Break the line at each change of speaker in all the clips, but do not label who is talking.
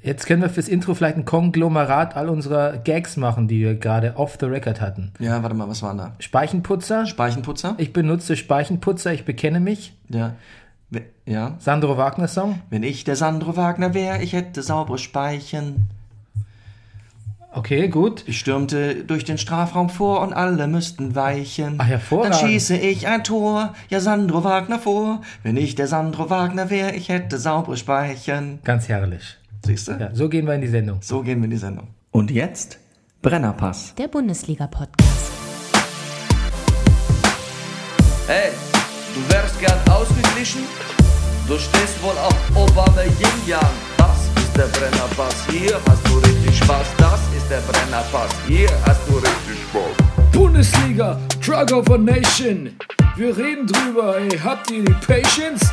Jetzt können wir fürs Intro vielleicht ein Konglomerat all unserer Gags machen, die wir gerade off the record hatten.
Ja, warte mal, was waren da?
Speichenputzer.
Speichenputzer?
Ich benutze Speichenputzer, ich bekenne mich.
Ja. Ja.
Sandro Wagner Song.
Wenn ich der Sandro Wagner wäre, ich hätte saubere Speichen.
Okay, gut.
Ich stürmte durch den Strafraum vor und alle müssten weichen.
Ach, hervorragend.
Dann schieße ich ein Tor, ja Sandro Wagner vor. Wenn ich der Sandro Wagner wäre, ich hätte saubere Speichen.
Ganz herrlich.
Siehst du?
Ja, so gehen wir in die Sendung.
So gehen wir in die Sendung. Und jetzt Brennerpass.
Der Bundesliga-Podcast.
Hey, du wärst gern ausgeglichen? Du stehst wohl auf Obama Yin Yang. Das ist der Brennerpass. Hier hast du richtig Spaß. Das ist der Brennerpass. Hier hast du richtig Spaß.
Bundesliga, Drug of a Nation. Wir reden drüber, ey, habt ihr die Patience?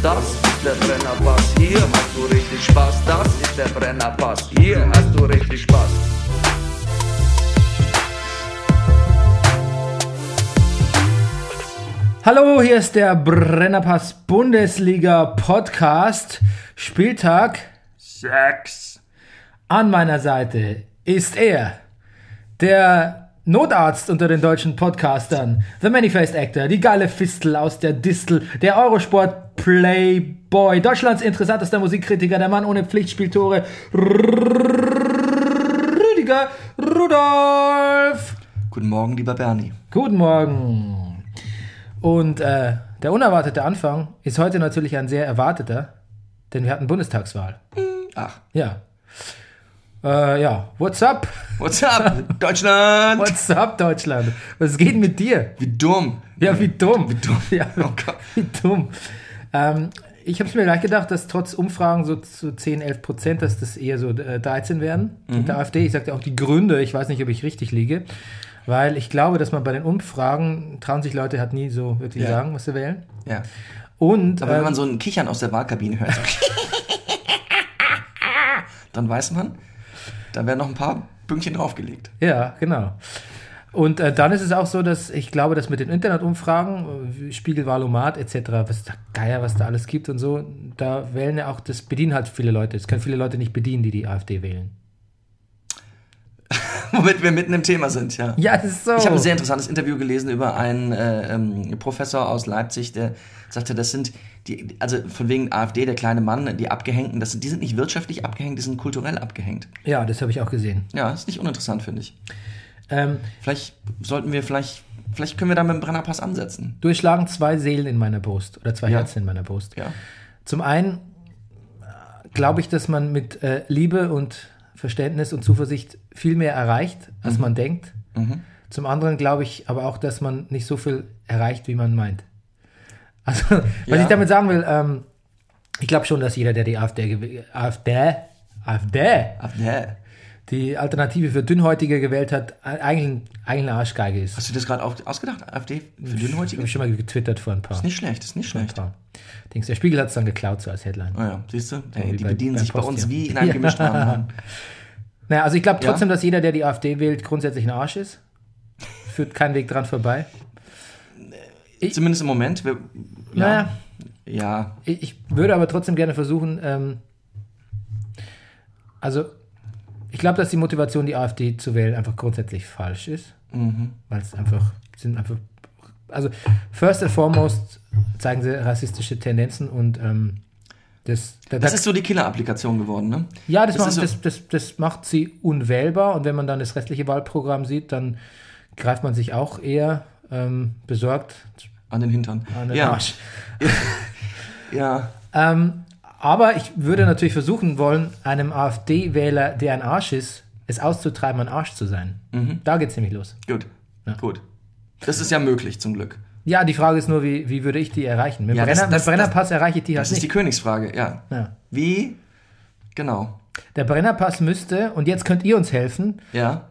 Das ist der Brennerpass, hier hast du richtig Spaß. Das ist der Brennerpass, hier hast du richtig Spaß.
Hallo, hier ist der Brennerpass Bundesliga Podcast. Spieltag.
Sex.
An meiner Seite ist er, der Notarzt unter den deutschen Podcastern, The Many-Faced Actor, die geile Fistel aus der Distel, der Eurosport Playboy, Deutschlands interessantester Musikkritiker, der Mann ohne Pflichtspieltore, Rüdiger Rudolf.
Guten Morgen, lieber Bernie.
Guten Morgen. Und äh, der unerwartete Anfang ist heute natürlich ein sehr erwarteter, denn wir hatten Bundestagswahl.
Ach,
Ja. Äh, ja, what's up?
what's up, Deutschland?
What's up, Deutschland? Was geht mit dir?
Wie dumm.
Ja, wie dumm.
Wie dumm.
Ja,
Oh Gott.
wie dumm. Ähm, ich habe mir gleich gedacht, dass trotz Umfragen so zu 10, 11 Prozent, dass das eher so äh, 13 werden mit der AfD. Ich sagte auch die Gründe, ich weiß nicht, ob ich richtig liege, weil ich glaube, dass man bei den Umfragen, trauen sich Leute halt nie so wirklich
Ja.
sagen, was sie wählen.
Ja.
Und
Aber wenn
ähm,
man so ein Kichern aus der Wahlkabine hört, dann weiß man, da werden noch ein paar Pünktchen draufgelegt.
Ja, genau. Und äh, dann ist es auch so, dass ich glaube, dass mit den Internetumfragen, äh, Spiegelwahlomat etc., was da Geier, was da alles gibt und so, da wählen ja auch, das bedienen halt viele Leute. Es können viele Leute nicht bedienen, die die AfD wählen.
Womit wir mitten im Thema sind, ja.
Ja, das ist so.
Ich habe ein sehr interessantes Interview gelesen über einen äh, ähm, Professor aus Leipzig, der sagte, das sind die, also von wegen AfD, der kleine Mann, die Abgehängten, das sind, die sind nicht wirtschaftlich abgehängt, die sind kulturell abgehängt.
ja, das habe ich auch gesehen.
Ja, ist nicht uninteressant, finde ich.
Ähm,
Vielleicht sollten wir, vielleicht, vielleicht können wir da mit dem Brennerpass ansetzen.
durchschlagen zwei Seelen in meiner Brust oder zwei
Ja.
Herzen in meiner Brust.
Ja.
Zum einen äh, glaube ich, dass man mit äh, Liebe und Verständnis und Zuversicht viel mehr erreicht, als man denkt. Zum anderen glaube ich aber auch, dass man nicht so viel erreicht, wie man meint. Also, was
Ja.
ich damit sagen will, ähm, ich glaube schon, dass jeder, der die AfD, AfD, AfD,
AfD.
die Alternative für Dünnhäutige gewählt hat, eigentlich, eigentlich eine Arschgeige ist.
Hast du das gerade ausgedacht? AfD für Dünnhäutige?
Habe ich schon mal getwittert vor ein paar.
Ist nicht schlecht, ist nicht schlecht.
Dings. Der Spiegel hat es dann geklaut, so als Headline.
Oh ja, siehst du?
wie
Ey, die
bei-
bedienen
beim
sich bei uns wie in einem
Ja.
gemischten Warenladen.
Naja, also ich glaube
Ja?
trotzdem, dass jeder, der die AfD wählt, grundsätzlich ein Arsch ist. Führt kein Weg dran vorbei.
Zumindest im Moment. Wir, ja.
Naja,
Ja,
ich, ich würde aber trotzdem gerne versuchen, ähm, also ich glaube, dass die Motivation, die AfD zu wählen, einfach grundsätzlich falsch ist.
Mhm.
Weil es einfach, sind einfach, also first and foremost zeigen sie rassistische Tendenzen und ähm, das, da,
das
da-
ist so die Killer-Applikation geworden, ne?
Ja, das,
Das
macht,
so-
das, das, das macht sie unwählbar und wenn man dann das restliche Wahlprogramm sieht, dann greift man sich auch eher ähm, besorgt
An den Hintern.
An den
ja.
Arsch.
Ja.
Ähm, aber ich würde natürlich versuchen wollen, einem AfD-Wähler, der ein Arsch ist, es auszutreiben, ein Arsch zu sein.
Mhm.
Da geht's nämlich los.
Gut. Gut. Das ist ja möglich, zum Glück.
Ja, die Frage ist nur, wie, wie würde ich die erreichen? Mit,
Ja,
dem
das-
Brenner,
das-
mit Brennerpass erreiche ich die halt
Das ist die
nicht.
Königsfrage, ja.
Ja.
Wie? Genau.
Der Brennerpass müsste, und jetzt könnt ihr uns helfen,
Ja.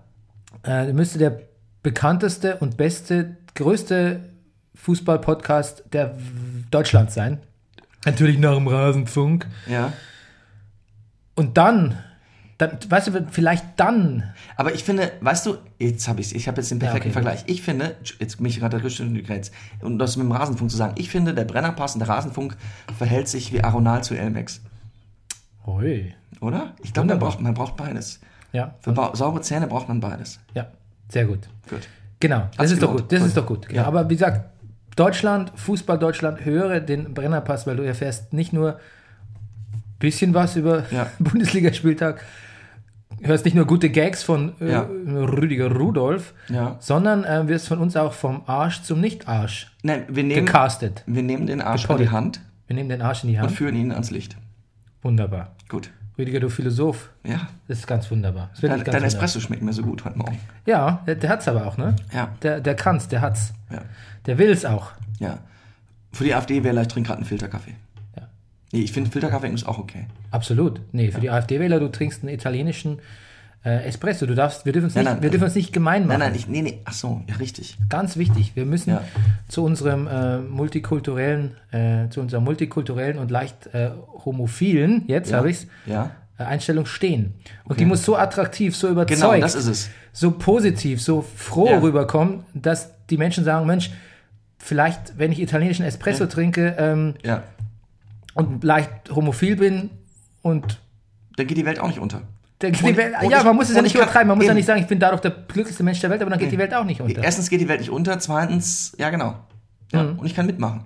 äh, müsste der bekannteste und beste, größte Fußball-Podcast der Deutschlands sein. Natürlich nach dem Rasenfunk.
Ja.
Und dann, dann, weißt du, vielleicht dann,
Aber ich finde, weißt du, jetzt habe ich ich habe jetzt den perfekten
okay,
Vergleich. Ich finde, jetzt mich gerade Grenz, um das mit dem Rasenfunk zu sagen, ich finde, der Brennerpass und der Rasenfunk verhält sich wie Aronal zu Elmex,
Ui.
oder? Ich glaube, man braucht, man braucht beides.
Ja,
Für saubere Zähne braucht man beides.
ja, sehr gut.
Gut.
Genau, das
Hat's
ist doch gut. Das ist doch gut. Genau.
Ja.
Aber wie gesagt, Deutschland, Fußball Deutschland, höre den Brennerpass, weil du erfährst nicht nur bisschen was über
Ja.
Bundesligaspieltag, hörst nicht nur gute Gags von äh,
Ja.
Rüdiger Rudolf,
Ja.
sondern äh, wirst von uns auch vom Arsch zum Nicht-Arsch
Nein, wir nehmen,
gecastet.
wir nehmen den Arsch an
Gepoddet.
die Hand
Wir nehmen den Arsch in die
und
Hand.
führen ihn ans Licht.
Wunderbar.
Gut.
Rüdiger, du Philosoph.
Ja.
Das ist ganz wunderbar. Das
Dein,
ganz
dein. Espresso schmeckt mir so gut heute Morgen.
Ja, der, der hat's aber auch, ne?
Ja.
Der, der kann's, der hat's.
Ja.
Der will's auch.
Ja. Für die AfD-Wähler, ich trinke gerade einen Filterkaffee.
Ja.
Nee, ich finde Filterkaffee ist auch okay.
Absolut. Nee, für die AfD-Wähler, du trinkst einen italienischen äh, Espresso. Du darfst, wir dürfen uns
Nein,
nicht,
nein,
wir dürfen uns nicht gemein machen.
Nein, nein, ich, nee, nee, ach so, ja, richtig.
Ganz wichtig. Wir müssen
Ja.
zu unserem äh, multikulturellen, äh, zu unserer multikulturellen und leicht äh, homophilen, jetzt
Ja.
habe ich's,
Ja.
äh, Einstellung stehen. Und die muss so attraktiv, so überzeugt,
Genau, das ist es.
so positiv, so froh
Ja.
rüberkommen, dass die Menschen sagen, Mensch, vielleicht, wenn ich italienischen Espresso trinke ähm,
Ja.
und leicht homophil bin und
Dann geht die Welt auch nicht unter.
Der,
Und-
Welt,
und
ja,
ich-
man muss es ja nicht übertreiben, man muss ja
eben.
nicht sagen, ich bin dadurch der glücklichste Mensch der Welt, aber dann geht die Welt auch nicht unter.
Erstens geht die Welt nicht unter, zweitens, ja genau. Ja,
Mhm.
Und ich kann mitmachen.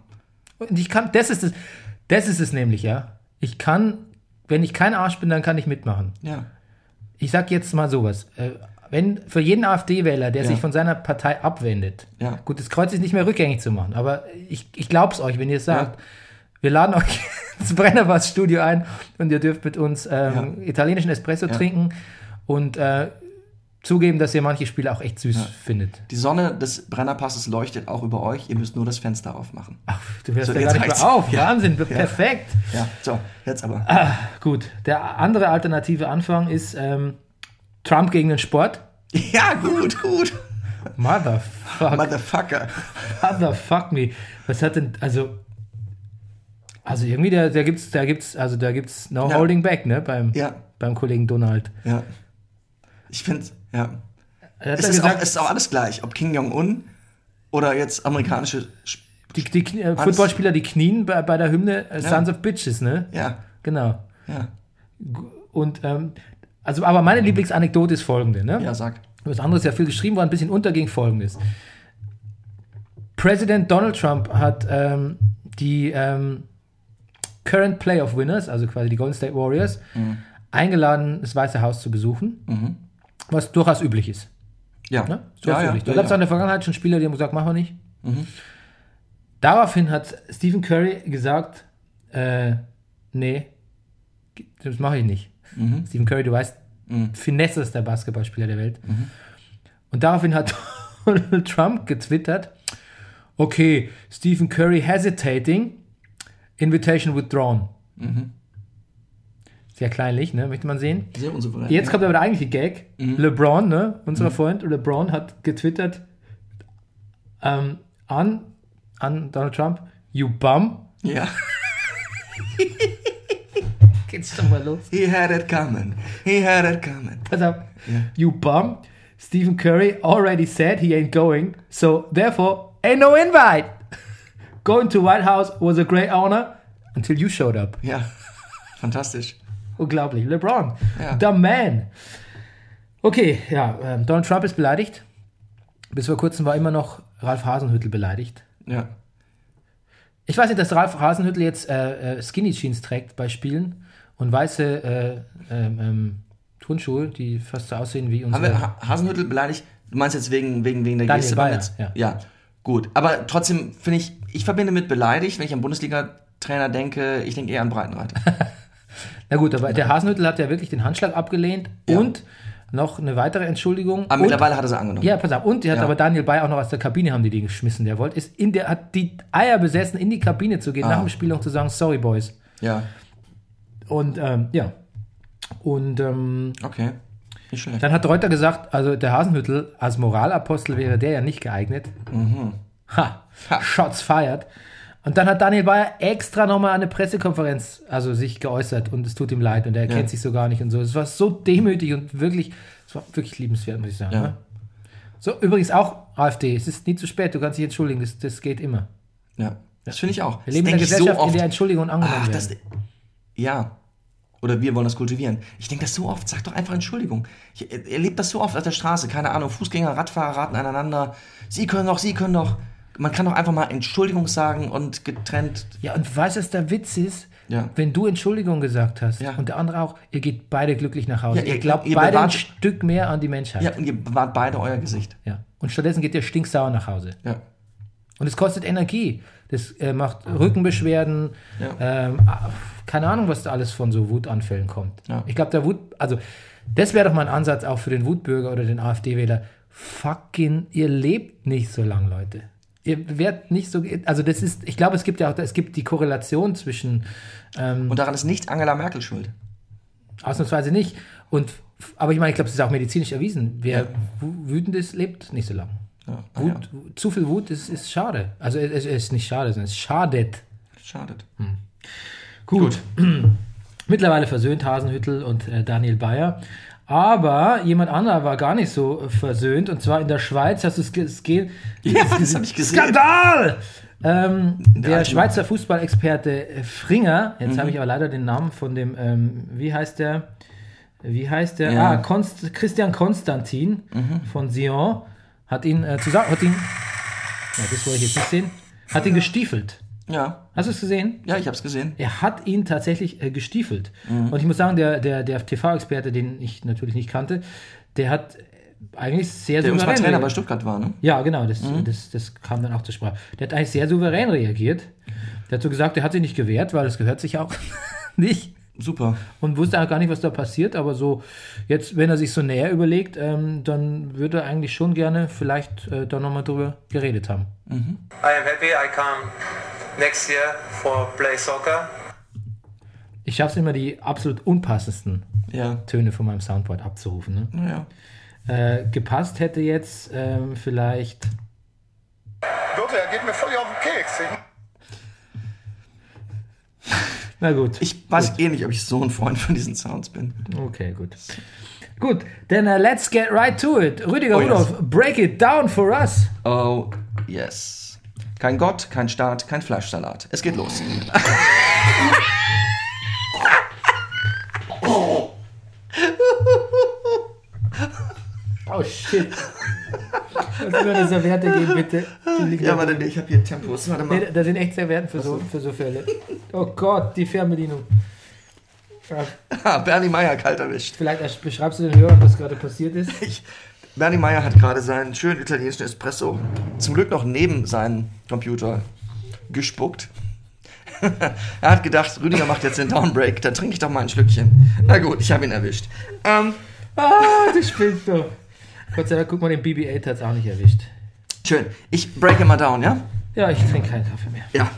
Und ich kann, das ist es, das ist es nämlich, ja. Ich kann, wenn ich kein Arsch bin, dann kann ich mitmachen.
Ja.
Ich sag jetzt mal sowas. Äh, wenn für jeden AfD-Wähler, der
Ja.
sich von seiner Partei abwendet,
Ja.
gut, das Kreuz ist nicht mehr rückgängig zu machen, aber ich, ich glaub's euch, wenn ihr es sagt. Wir laden euch ins Brennerpass-Studio ein und ihr dürft mit uns ähm, italienischen Espresso
Ja.
trinken und äh, zugeben, dass ihr manche Spiele auch echt süß findet.
Die Sonne des Brennerpasses leuchtet auch über euch. Ihr müsst nur das Fenster aufmachen.
Ach, du hörst
So,
ja gar nicht mehr auf.
Ja.
Wahnsinn, perfekt.
Ja, so, jetzt aber.
Gut, der andere alternative Anfang ist ähm, Trump gegen den Sport.
Ja, gut, gut.
Motherfuck,
Motherfucker.
motherfuck me. Was hat denn, also, also irgendwie, da, da gibt's, da gibt's, also da gibt's no
Ja.
holding back, ne, beim,
Ja,
beim Kollegen Donald.
ja. Ich finde, ja. Es
ja
ist, auch,
gesagt,
es ist auch alles gleich, ob Kim Jong-un oder jetzt amerikanische. Sp-
die, die äh, Footballspieler, die knien bei, bei der Hymne äh, Sons of Bitches, ne?
Ja,
Genau.
ja,
Und, ähm, also, aber meine Lieblingsanekdote ist folgende, ne?
ja, sag.
was anderes ja viel geschrieben worden, ein bisschen unterging folgendes. Präsident Donald Trump hat ähm, die ähm, Current Playoff Winners, also quasi die Golden State Warriors, eingeladen, das Weiße Haus zu besuchen, was durchaus üblich ist.
Ja.
Ne? Durchaus
ja,
üblich. Da
ja,
gab es
ja.
in der Vergangenheit schon Spieler, die haben gesagt, machen wir nicht. Daraufhin hat Stephen Curry gesagt, äh, nee, das mache ich nicht.
Mhm.
Stephen Curry, du weißt, Finesse ist der Basketballspieler der Welt. Und daraufhin hat Donald Trump getwittert, okay, Stephen Curry hesitating, invitation withdrawn.
Mhm.
Sehr kleinlich, ne? möchte man sehen.
Sehr unsouverän.
Jetzt kommt aber der eigentliche Gag.
Mhm.
LeBron, ne, unser Freund LeBron hat getwittert ähm, an, an Donald Trump, you bum.
Ja.
Geht's schon mal los.
He had it coming. He had it coming.
Pass auf. You bum. Stephen Curry already said he ain't going, so therefore ain't no invite. Going to White House was a great honor until you showed up.
Ja. Fantastisch.
Unglaublich. LeBron.
Ja.
The man. Okay, ja, ähm, Donald Trump ist beleidigt. Bis vor kurzem war immer noch Ralf Hasenhüttel beleidigt.
Ja.
Ich weiß nicht, dass Ralf Hasenhüttel jetzt äh, äh, Skinny Jeans trägt bei Spielen und weiße äh, ähm, ähm, Turnschuhe, die fast so aussehen wie
Haben
unsere.
wir Ha- Hasenhüttel beleidigt? Du meinst jetzt wegen, wegen, wegen der
Daniel
Geste?
Bayer, ja.
ja. Gut. Aber trotzdem finde ich, ich verbinde mit beleidigt, wenn ich an Bundesliga-Trainer denke, ich denke eher an Breitenreiter.
Na gut, aber der Hasenhüttl hat ja wirklich den Handschlag abgelehnt
Ja.
und noch eine weitere Entschuldigung.
Aber
und,
mittlerweile hat er sie angenommen.
ja, pass auf. Und die hat
Ja.
aber Daniel Bayer auch noch aus der Kabine haben die den geschmissen. Der wollte, ist in der, hat die Eier besessen, in die Kabine zu gehen,
Ah.
nach dem Spiel und zu sagen, sorry, Boys.
ja.
Und, ähm, ja. Und, ähm,
Okay. Nicht schlecht.
Dann hat Reuter gesagt, also der Hasenhüttel als Moralapostel wäre der ja nicht geeignet. Ha,
Ha.
Shots fired. Und dann hat Daniel Bayer extra nochmal eine Pressekonferenz also sich geäußert und es tut ihm leid und er
Ja.
kennt sich so gar nicht und so. Es war so demütig und wirklich, es war wirklich liebenswert, muss ich sagen.
Ja.
Ne? So, übrigens auch AfD, es ist nie zu spät, du kannst dich entschuldigen, das, das geht immer.
Ja. Das finde ich auch.
Wir leben in einer Gesellschaft, in der Entschuldigungen angenommen
Ach,
werden.
das, ja. Oder wir wollen das kultivieren. Ich denke das so oft. Sag doch einfach Entschuldigung. Ich er- erlebe das so oft auf der Straße. Keine Ahnung. Fußgänger, Radfahrer raten aneinander. Sie können doch, Sie können doch. Man kann doch einfach mal Entschuldigung sagen und getrennt.
Ja, und weißt du, was der Witz ist?
Ja.
Wenn du Entschuldigung gesagt hast
Ja.
und der andere auch, ihr geht beide glücklich nach Hause.
Ja, ihr-
ihr glaubt
ihr
beide ein
bewahrt-
Stück mehr an die Menschheit.
Ja, und ihr bewahrt beide euer Gesicht.
Ja. Und stattdessen geht ihr stinksauer nach Hause.
Ja.
Und es kostet Energie. Das äh, macht Rückenbeschwerden.
Ja.
Ähm, keine Ahnung, was da alles von so Wutanfällen kommt.
Ja.
Ich glaube, der Wut, also das wäre doch mal ein Ansatz auch für den Wutbürger oder den AfD-Wähler. Fucking, ihr lebt nicht so lang, Leute. Ihr werdet nicht so, also das ist, ich glaube, es gibt ja auch, es gibt die Korrelation zwischen
Und daran ist nicht Angela Merkel schuld.
Ausnahmsweise nicht. Und, aber ich meine, ich glaube, es ist auch medizinisch erwiesen. Wer wu- wütend ist, lebt nicht so lange.
Ja. Ah,
Wut, Zu viel Wut ist, ist schade. Also es, ist nicht schade, sondern es schadet.
ja. Schadet.
Gut. Mittlerweile versöhnt Hasenhüttel und äh, Daniel Bayer. Aber jemand anderer war gar nicht so versöhnt. Und zwar in der Schweiz hast du es ge- es ge-
Ja, das habe ich gesehen.
Skandal! Ähm, der
alte-
Schweizer Fußballexperte äh, Fringer, jetzt habe ich aber leider den Namen von dem, ähm, wie heißt der? Wie heißt der?
Ja.
Ah, Konst Christian Konstantin von Sion hat ihn äh, zusammen, hat ihn, ja, das wollte ich jetzt nicht sehen, hat ihn gestiefelt.
Ja.
Hast du es gesehen?
Ja, ich habe es gesehen.
Er hat ihn tatsächlich äh, gestiefelt.
Mhm.
Und ich muss sagen, der, der, der TV-Experte, den ich natürlich nicht kannte, der hat äh, eigentlich sehr
Der
souverän
Trainer bei. Stuttgart war, ne?
Ja, genau, das,
Mhm.
das, das kam dann auch zur Sprache. Der hat eigentlich sehr souverän reagiert. Der hat so gesagt, er hat sich nicht gewehrt, weil es gehört sich auch nicht.
Super.
Und wusste auch gar nicht, was da passiert, aber so, jetzt, wenn er sich so näher überlegt, ähm, dann würde er eigentlich schon gerne vielleicht äh, da nochmal drüber geredet haben.
I am happy I come next year for play soccer.
Ich schaffe es immer, die absolut unpassendsten
Ja.
Töne von meinem Soundboard abzurufen. Ne?
Naja.
Äh, gepasst hätte jetzt ähm, vielleicht.
Wirklich, er geht mir völlig auf den Keks. Ich
Na gut.
Ich weiß eh nicht, ob ich so ein Freund von diesen Sounds bin.
Okay, gut. Gut, then uh, let's get right to it. Rüdiger
Oh,
Rudolph, break it down for us.
Oh, yes. Kein Gott, kein Staat, kein Fleischsalat. Es geht los.
Oh shit. Kannst du mir eine Serviette geben, bitte?
Ja, warte, nee, ich habe hier Tempos. Warte mal.
Nee, da sind echt Servietten für so, für so Fälle. Oh Gott, die Fernbedienung. Ja,
Ah, Bernie Meyer kalt erwischt.
vielleicht beschreibst du den Hörern, was gerade passiert ist.
Ich, Bernie Meyer hat gerade seinen schönen italienischen Espresso zum Glück noch neben seinen Computer gespuckt. er hat gedacht, Rüdiger macht jetzt den Downbreak, dann trinke ich doch mal ein Schlückchen. Na gut, ich habe ihn erwischt. Ähm,
Ah, du spielst doch. Gott sei Dank, guck mal, den BB-8 hat es auch nicht erwischt.
schön. Ich breake mal down, ja?
Ja, ich trinke keinen Kaffee mehr.
Ja.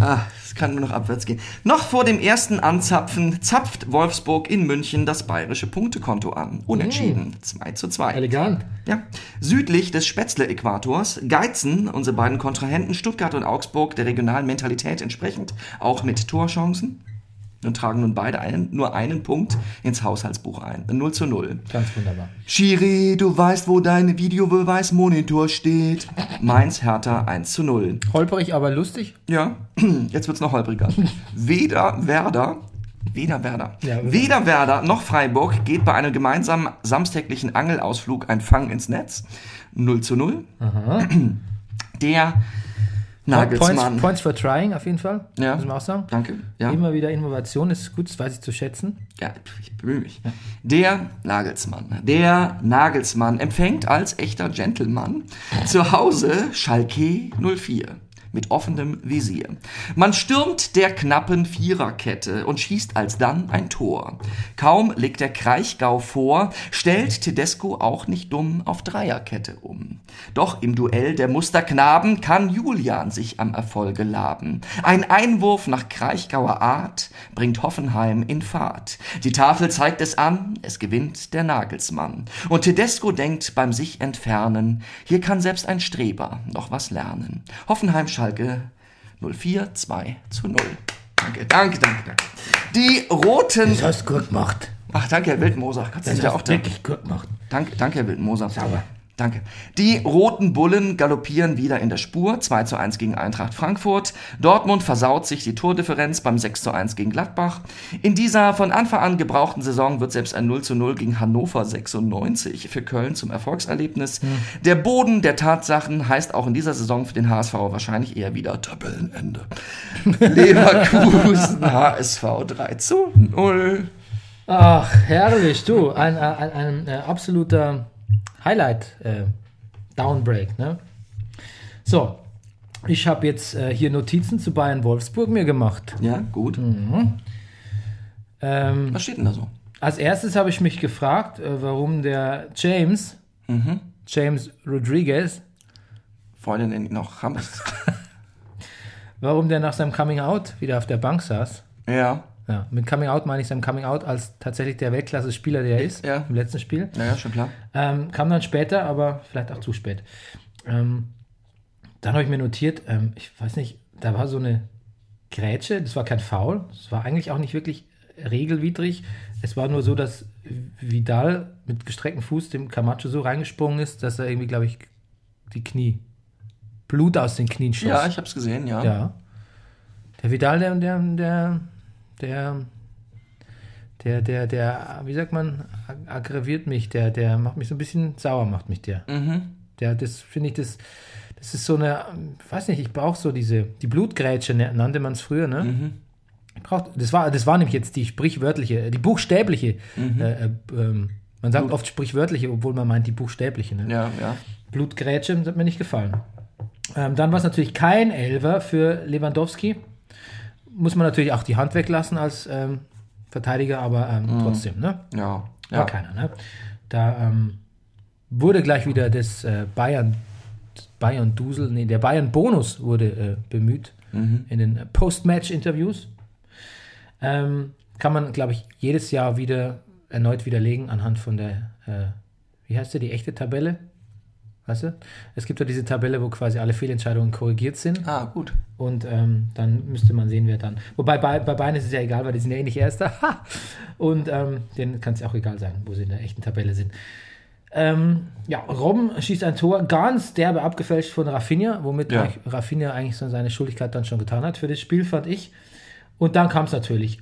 Ah, es kann nur noch abwärts gehen. Noch vor dem ersten Anzapfen zapft Wolfsburg in München das bayerische Punktekonto an. Unentschieden. 2 zu 2.
Elegant.
Ja. Südlich des Spätzle-Äquators geizen unsere beiden Kontrahenten Stuttgart und Augsburg der regionalen Mentalität entsprechend auch mit Torchancen und tragen nun beide einen, nur einen Punkt ins Haushaltsbuch ein. 0 zu 0.
Ganz wunderbar.
Schiri, du weißt, wo dein Videobeweismonitor steht. Mainz Hertha 1 zu 0.
Holperig, aber lustig.
Ja, jetzt wird's noch holpriger. Weder Werder, weder Werder,
Ja.
weder Werder noch Freiburg geht bei einem gemeinsamen samstäglichen Angelausflug ein Fang ins Netz. 0 zu 0. Der Nagelsmann.
Points, Points for trying auf jeden Fall.
Ja.
Muss man auch sagen.
Danke. Ja.
Immer wieder Innovation ist gut, das weiß ich zu schätzen.
Ja, ich bemühe mich. Der Nagelsmann. Der Nagelsmann empfängt als echter Gentleman zu Hause Schalke 04. mit offenem Visier. Man stürmt der knappen Viererkette und schießt alsdann ein Tor. Kaum legt der Kraichgau vor, stellt Tedesco auch nicht dumm auf Dreierkette um. Doch im Duell der Musterknaben kann Julian sich am Erfolge laben. Ein Einwurf nach Kraichgauer Art bringt Hoffenheim in Fahrt. Die Tafel zeigt es an, es gewinnt der Nagelsmann. Und Tedesco denkt beim sich entfernen, hier kann selbst ein Streber noch was lernen. Hoffenheim Schalke 04 2 zu 0. Danke, danke, danke, danke. Die roten.
Das hast du gut gemacht.
Ach, danke, Herr Wildmoser. Gott,
Das
ja
hast
auch
du
da.
wirklich gut gemacht.
Danke, danke, Herr Wildmoser.
Sauber.
Danke. Die roten Bullen galoppieren wieder in der Spur. 2 zu 1 gegen Eintracht Frankfurt. Dortmund versaut sich die Tordifferenz beim 6 zu 1 gegen Gladbach. In dieser von Anfang an gebrauchten Saison wird selbst ein 0 zu 0 gegen Hannover 96 für Köln zum Erfolgserlebnis. Der Boden der Tatsachen heißt auch in dieser Saison für den HSV wahrscheinlich eher wieder Tabellenende. Leverkusen HSV 3 zu 0.
Ach, herrlich, du. Ein, ein, ein, äh, absoluter Highlight äh, Downbreak, ne? So, ich habe jetzt äh, hier Notizen zu Bayern Wolfsburg mir gemacht.
Ja, gut.
Ähm,
Was steht denn da so?
als erstes habe ich mich gefragt, äh, warum der James, James Rodriguez,
Freundin ihn noch Hammes.
warum der nach seinem Coming Out wieder auf der Bank saß.
ja.
Ja, mit Coming Out meine ich sein Coming Out als tatsächlich der Weltklasse-Spieler, der er ist,
Ja.
im letzten Spiel.
Naja, schon klar.
Ähm, kam dann später, aber vielleicht auch zu spät. Ähm, dann habe ich mir notiert, ähm, ich weiß nicht, da war so eine Grätsche, das war kein Foul, das war eigentlich auch nicht wirklich regelwidrig. Es war nur so, dass Vidal mit gestrecktem Fuß dem Camacho so reingesprungen ist, dass er irgendwie, glaube ich, die Knie, Blut aus den Knien schoss.
Ja, ich hab's gesehen, ja.
Ja. Der Vidal, der, der, der, der, der, der, der, wie sagt man, ag- aggraviert mich, der, der macht mich so ein bisschen sauer, macht mich der. Der, das finde ich, das, das ist so eine, ich weiß nicht, ich brauche so diese, die Blutgrätsche ne- nannte man es früher, ne? Ich brauch, das war, das war nämlich jetzt die sprichwörtliche, die buchstäbliche, äh, äh, ähm, man sagt oft sprichwörtliche, obwohl man meint die buchstäbliche, ne?
Ja, ja.
Blutgrätsche, hat mir nicht gefallen. Ähm, dann war es natürlich kein Elver für Lewandowski. Muss man natürlich auch die Hand weglassen als ähm, Verteidiger, aber ähm, trotzdem, ne?
Ja.
War
ja.
keiner, ne? Da ähm, wurde gleich wieder das äh, Bayern Bayern Dusel, nee, der Bayern Bonus wurde äh, bemüht in den Post-Match-Interviews. Ähm, kann man, glaube ich, jedes Jahr wieder erneut widerlegen anhand von der, äh, wie heißt der, die echte Tabelle? Weißt du? Es gibt ja diese Tabelle, wo quasi alle Fehlentscheidungen korrigiert sind.
Ah, gut.
Und ähm, dann müsste man sehen, wer dann. Wobei bei, bei Bayern ist es ja egal, weil die sind ja eh nicht Erster. Und ähm, denen kann es ja auch egal sein, wo sie in der echten Tabelle sind. Ähm, ja, Robben schießt ein Tor, ganz derbe abgefälscht von Rafinha, womit
Ja.
eigentlich Rafinha eigentlich so seine Schuldigkeit dann schon getan hat für das Spiel, fand ich. Und dann kam es natürlich.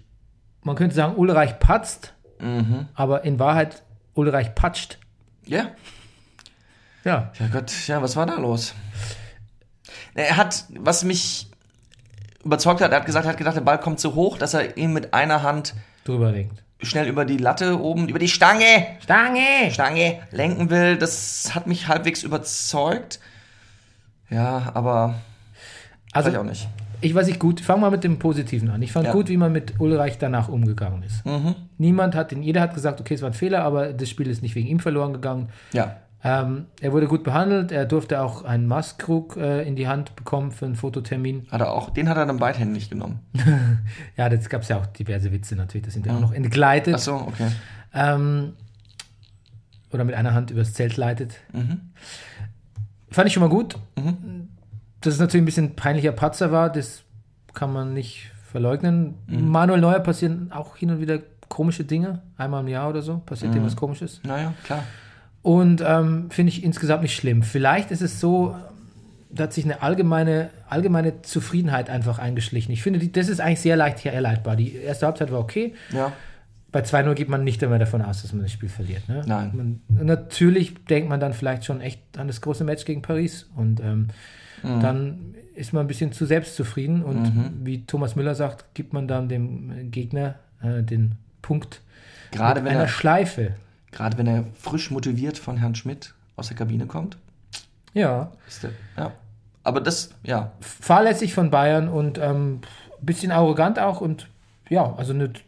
Man könnte sagen, Ulreich patzt, aber in Wahrheit Ulreich patscht.
Ja.
Ja,
Ja Gott, ja, was war da los? Er hat, was mich überzeugt hat, er hat gesagt, er hat gedacht, der Ball kommt zu hoch, dass er ihn mit einer Hand
drüber lenkt.
schnell über die Latte oben, über die Stange,
Stange!
Stange lenken will. Das hat mich halbwegs überzeugt. Ja, aber
Also,
ich auch nicht.
Ich weiß nicht gut, fangen wir mit dem Positiven an. Ich fand
Ja.
gut, wie man mit Ulreich danach umgegangen ist. Niemand hat ihn, jeder hat gesagt, okay, es war ein Fehler, aber das Spiel ist nicht wegen ihm verloren gegangen.
Ja.
Ähm, er wurde gut behandelt, er durfte auch einen Maßkrug äh, in die Hand bekommen für einen Fototermin.
Hat er auch, den hat er dann beidhändig genommen.
Ja, das gab es ja auch diverse Witze natürlich, das sind ja auch noch entgleitet.
Ach so, okay.
Ähm, oder mit einer Hand übers Zelt leitet.
Mhm.
Fand ich schon mal gut. Dass es natürlich ein bisschen peinlicher Patzer war, das kann man nicht verleugnen.
Mhm.
Manuel Neuer passieren auch hin und wieder komische Dinge. Einmal im Jahr oder so passiert
Mhm.
dem was Komisches.
Naja, klar.
Und ähm, finde ich insgesamt nicht schlimm. Vielleicht ist es so, da hat sich eine allgemeine, allgemeine Zufriedenheit einfach eingeschlichen. Ich finde, die, das ist eigentlich sehr leicht herleitbar. Die erste Halbzeit war okay.
Ja.
Bei 2-0 geht man nicht immer davon aus, dass man das Spiel verliert. Ne?
Nein.
Man, natürlich denkt man dann vielleicht schon echt an das große Match gegen Paris und ähm,
Mhm.
dann ist man ein bisschen zu selbstzufrieden und wie Thomas Müller sagt, gibt man dann dem Gegner äh, den Punkt
Gerade
mit
wenn
einer
er,
Schleife.
Gerade wenn er frisch motiviert von Herrn Schmidt aus der Kabine kommt.
Ja,
Ist der, ja. Aber das, ja,
fahrlässig von Bayern und ähm, bisschen arrogant auch und ja, also nicht,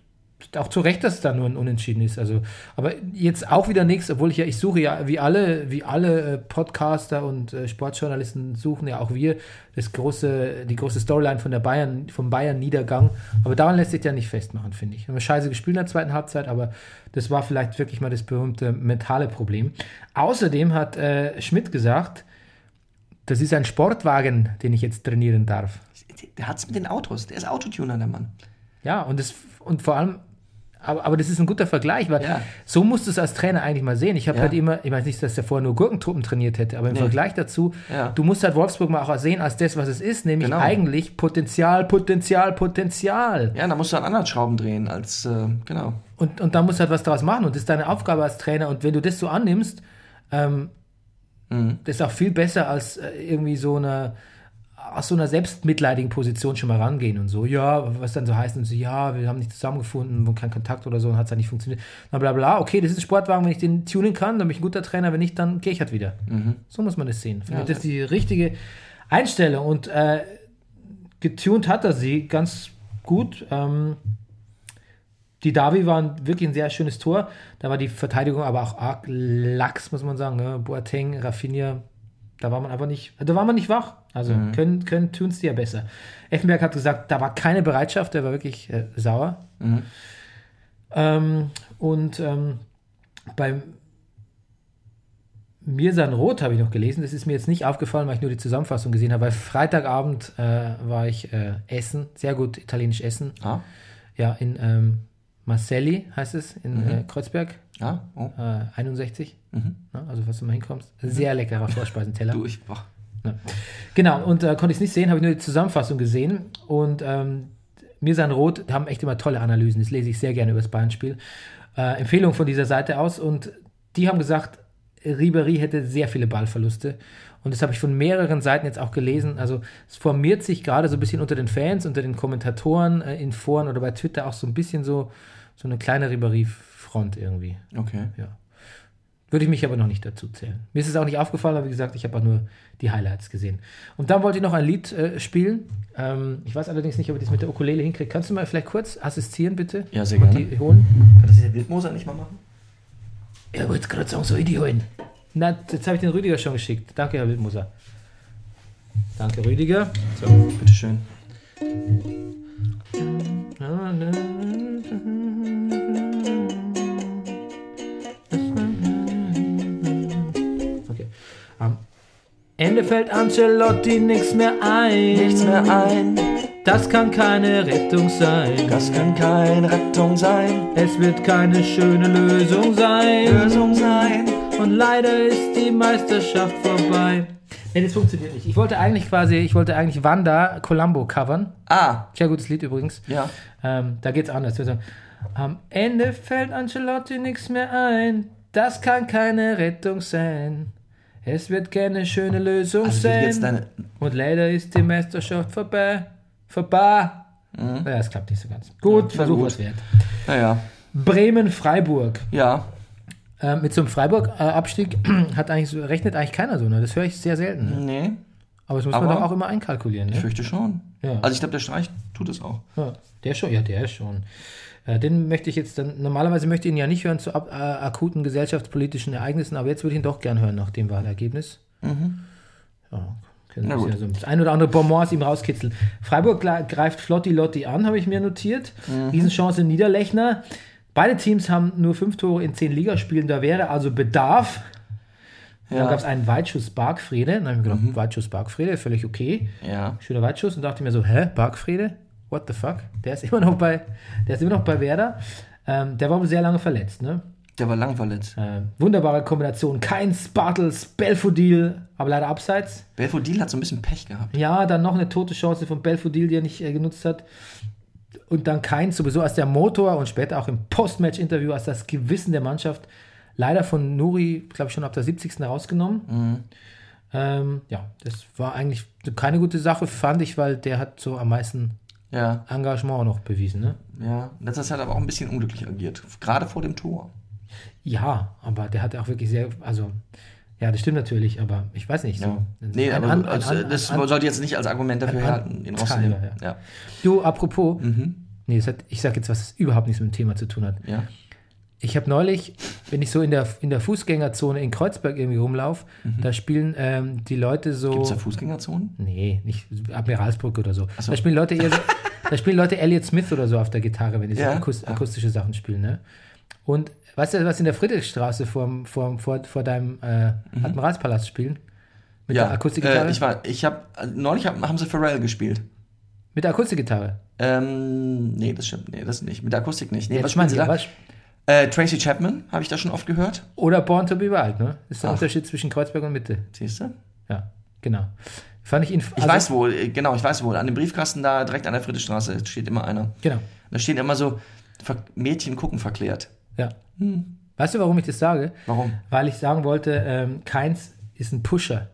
auch zu Recht, dass es da nur ein Unentschieden ist. Also, aber jetzt auch wieder nichts, obwohl ich ja, ich suche ja, wie alle, wie alle äh, Podcaster und äh, Sportjournalisten suchen ja auch wir das große, die große Storyline von der Bayern, vom Bayern-Niedergang. Aber daran lässt sich ja nicht festmachen, finde ich. Wir haben scheiße gespielt in der zweiten Halbzeit, aber das war vielleicht wirklich mal das berühmte mentale Problem. Außerdem hat äh, Schmidt gesagt, das ist ein Sportwagen, den ich jetzt trainieren darf.
der hat's mit den Autos. Der ist Autotuner, der Mann.
Ja, und, das, und vor allem, aber, aber das ist ein guter Vergleich, weil
Ja.
so musst du es als Trainer eigentlich mal sehen. Ich habe
Ja.
halt immer, ich weiß nicht, dass der vorher nur Gurkentruppen trainiert hätte, aber im
Nee.
Vergleich dazu,
Ja.
du musst halt Wolfsburg mal auch sehen als das, was es ist, nämlich
Genau.
eigentlich Potenzial, Potenzial, Potenzial.
Ja, da musst du an anderen Schrauben drehen als, äh, genau.
Und, und da musst du halt was draus machen und das ist deine Aufgabe als Trainer. Und wenn du das so annimmst, ähm,
Mhm.
das ist auch viel besser als äh, irgendwie so eine aus so einer selbstmitleidigen Position schon mal rangehen und so, ja, was dann so heißt und so, ja, wir haben nicht zusammengefunden, und kein Kontakt oder so und hat es halt nicht funktioniert. Na bla bla, okay, das ist ein Sportwagen, wenn ich den tunen kann, dann bin ich ein guter Trainer, wenn nicht, dann gehe ich halt wieder. So muss man das sehen. Ich, das ist die richtige Einstellung und äh, getunt hat er sie ganz gut. Ähm, die Davi waren wirklich ein sehr schönes Tor. Da war die Verteidigung aber auch arg lax, muss man sagen. Ne? Boateng, Rafinha, da war man einfach nicht, da war man nicht wach. Also können, können tun es die ja besser. Effenberg hat gesagt, da war keine Bereitschaft, der war wirklich äh, sauer. Ähm, und ähm, beim Mirsan Roth habe ich noch gelesen. Das ist mir jetzt nicht aufgefallen, weil ich nur die Zusammenfassung gesehen habe. Weil Freitagabend äh, war ich äh, essen, sehr gut italienisch essen.
Ah,
Ja, in ähm, Marcelli heißt es, in äh, Kreuzberg,
ja, oh.
äh, 61. Ne, also, falls du mal hinkommst. Sehr leckerer Vorspeisenteller.
Du, ich, boah.
Genau, und äh, konnte ich es nicht sehen, habe ich nur die Zusammenfassung gesehen. Und ähm, Mirsan Roth haben echt immer tolle Analysen. Das lese ich sehr gerne über das Bayern-Spiel. Äh, Empfehlung von dieser Seite aus. Und die haben gesagt, Ribery hätte sehr viele Ballverluste. Und das habe ich von mehreren Seiten jetzt auch gelesen. Also es formiert sich gerade so ein bisschen unter den Fans, unter den Kommentatoren äh, in Foren oder bei Twitter auch so ein bisschen so, so eine kleine Ribery-Front irgendwie.
Okay.
Ja. Würde ich mich aber noch nicht dazu zählen. Mir ist es auch nicht aufgefallen, aber wie gesagt, ich habe auch nur die Highlights gesehen. Und dann wollte ich noch ein Lied äh, spielen. Ähm, ich weiß allerdings nicht, ob ich das mit der Ukulele hinkriege. Kannst du mal vielleicht kurz assistieren, bitte?
Ja, sehr
Und
gerne.
die holen?
Kann das der Wildmoser nicht mal machen?
Er wollte gerade sagen, soll ich die holen? Na, jetzt habe ich den Rüdiger schon geschickt. Danke, Herr Wildmoser. Danke, Rüdiger. So.
Bitteschön.
Okay. Ende fällt Ancelotti nichts mehr ein.
Nichts mehr ein,
Das kann keine Rettung sein.
das kann keine Rettung sein.
Es wird keine schöne Lösung sein.
Lösung sein.
Und leider ist die Meisterschaft vorbei. Nee, das funktioniert nicht. Ich wollte eigentlich quasi, ich wollte eigentlich Wanda Columbo covern.
Ah,
Sehr gutes Lied übrigens.
ja.
Ähm, da geht's anders. Sagen, Am Ende fällt Ancelotti nichts mehr ein. Das kann keine Rettung sein. Es wird keine schöne Lösung
Also
sein. Und leider ist die Meisterschaft vorbei. Vorbei. Ja, das klappt nicht so ganz. Gut, Versuch
gut.
was wert.
Naja.
Bremen-Freiburg.
Ja.
Äh, mit so einem Freiburg-Abstieg hat eigentlich rechnet eigentlich keiner so. Ne? Das höre ich sehr selten. Ne?
Nee,
Aber das muss man
Aber-
doch auch immer einkalkulieren.
ich
Ne?
fürchte schon.
Ja.
Also ich glaube, der Streich tut es auch.
Ja, der schon, ja, der schon. Äh, den möchte ich jetzt dann, normalerweise möchte ich ihn ja nicht hören zu ab, äh, akuten gesellschaftspolitischen Ereignissen, aber jetzt würde ich ihn doch gern hören nach dem Wahlergebnis. Ja, können
Na
ja so das ein oder andere Bonbon aus ihm rauskitzeln. Freiburg greift Flotti Lotti an, habe ich mir notiert.
Mhm.
Riesenchance Niederlechner. Beide Teams haben nur fünf Tore in zehn Ligaspielen, da wäre also Bedarf. Dann
Ja. Mhm.
gab es einen Weitschuss Bargfrede. Dann habe ich mir gedacht, Weitschuss Bargfrede, völlig okay.
Ja.
Schöner Weitschuss und dachte mir so, hä, Bargfrede? What the fuck? Der ist immer noch bei, der ist immer noch bei Werder. Ähm, der war sehr lange verletzt, ne?
Der war lang verletzt.
Äh, wunderbare Kombination. Kein Bartels, Belfodil, aber leider abseits.
Belfodil hat so ein bisschen Pech gehabt.
Ja, dann noch eine tote Chance von Belfodil, die er nicht äh, genutzt hat. Und dann kein sowieso als der Motor und später auch im Postmatch-Interview als das Gewissen der Mannschaft. Leider von Nuri, glaube ich, schon ab der 70. rausgenommen. Ähm, ja, das war eigentlich keine gute Sache, fand ich, weil der hat so am meisten
Ja.
Engagement noch bewiesen. Ne?
Ja. Letzter Zeit aber auch ein bisschen unglücklich agiert. Gerade vor dem Tor.
Ja, aber der hat auch wirklich sehr, also Ja, das stimmt natürlich, aber ich weiß nicht. So.
Ja. Nee,
Ein
aber
an-
also,
an-
das
an-
sollte jetzt nicht als Argument dafür halten, ihn rauszunehmen.
ja.
Ja.
Du, apropos,
Mhm.
nee, das hat, ich sag jetzt was, das überhaupt nichts mit dem Thema zu tun hat.
Ja.
Ich habe neulich, wenn ich so in der, in der Fußgängerzone in Kreuzberg irgendwie rumlaufe, da spielen ähm, die Leute so.
Gibt es Mhm. da Fußgängerzonen?
Nee, nicht Admiralsbrücke oder so.
so.
Da spielen Leute eher so, da spielen Leute Elliott Smith oder so auf der Gitarre, wenn die so
Ja,
akus
ja.
akustische Sachen spielen, ne? Und weißt du, was in der Friedrichstraße vor, vor, vor, vor deinem äh, Admiralspalast spielen? Mit der Akustikgitarre?
Äh, ich war, ich habe, neulich hab, haben sie Pharrell gespielt.
Mit der Akustikgitarre.
Ähm, nee, das stimmt, nee, das nicht. Mit der Akustik nicht. Nee,
Jetzt
was spielen sie da?
was-
Äh, Tracy Chapman, habe ich da schon oft gehört.
Oder Born to be Wild, ne? Ist der
Ach.
Unterschied zwischen Kreuzberg und Mitte.
Siehst du?
Ja, genau. Fand ich ihn.
Ich weiß wo, äh, genau, ich weiß wo. An dem Briefkasten da direkt an der Friedrichstraße steht immer einer.
Genau.
Da stehen immer so Mädchen gucken verklärt.
Ja. Weißt du, warum ich das sage?
Warum?
Weil ich sagen wollte, ähm, Keins ist ein Pusher.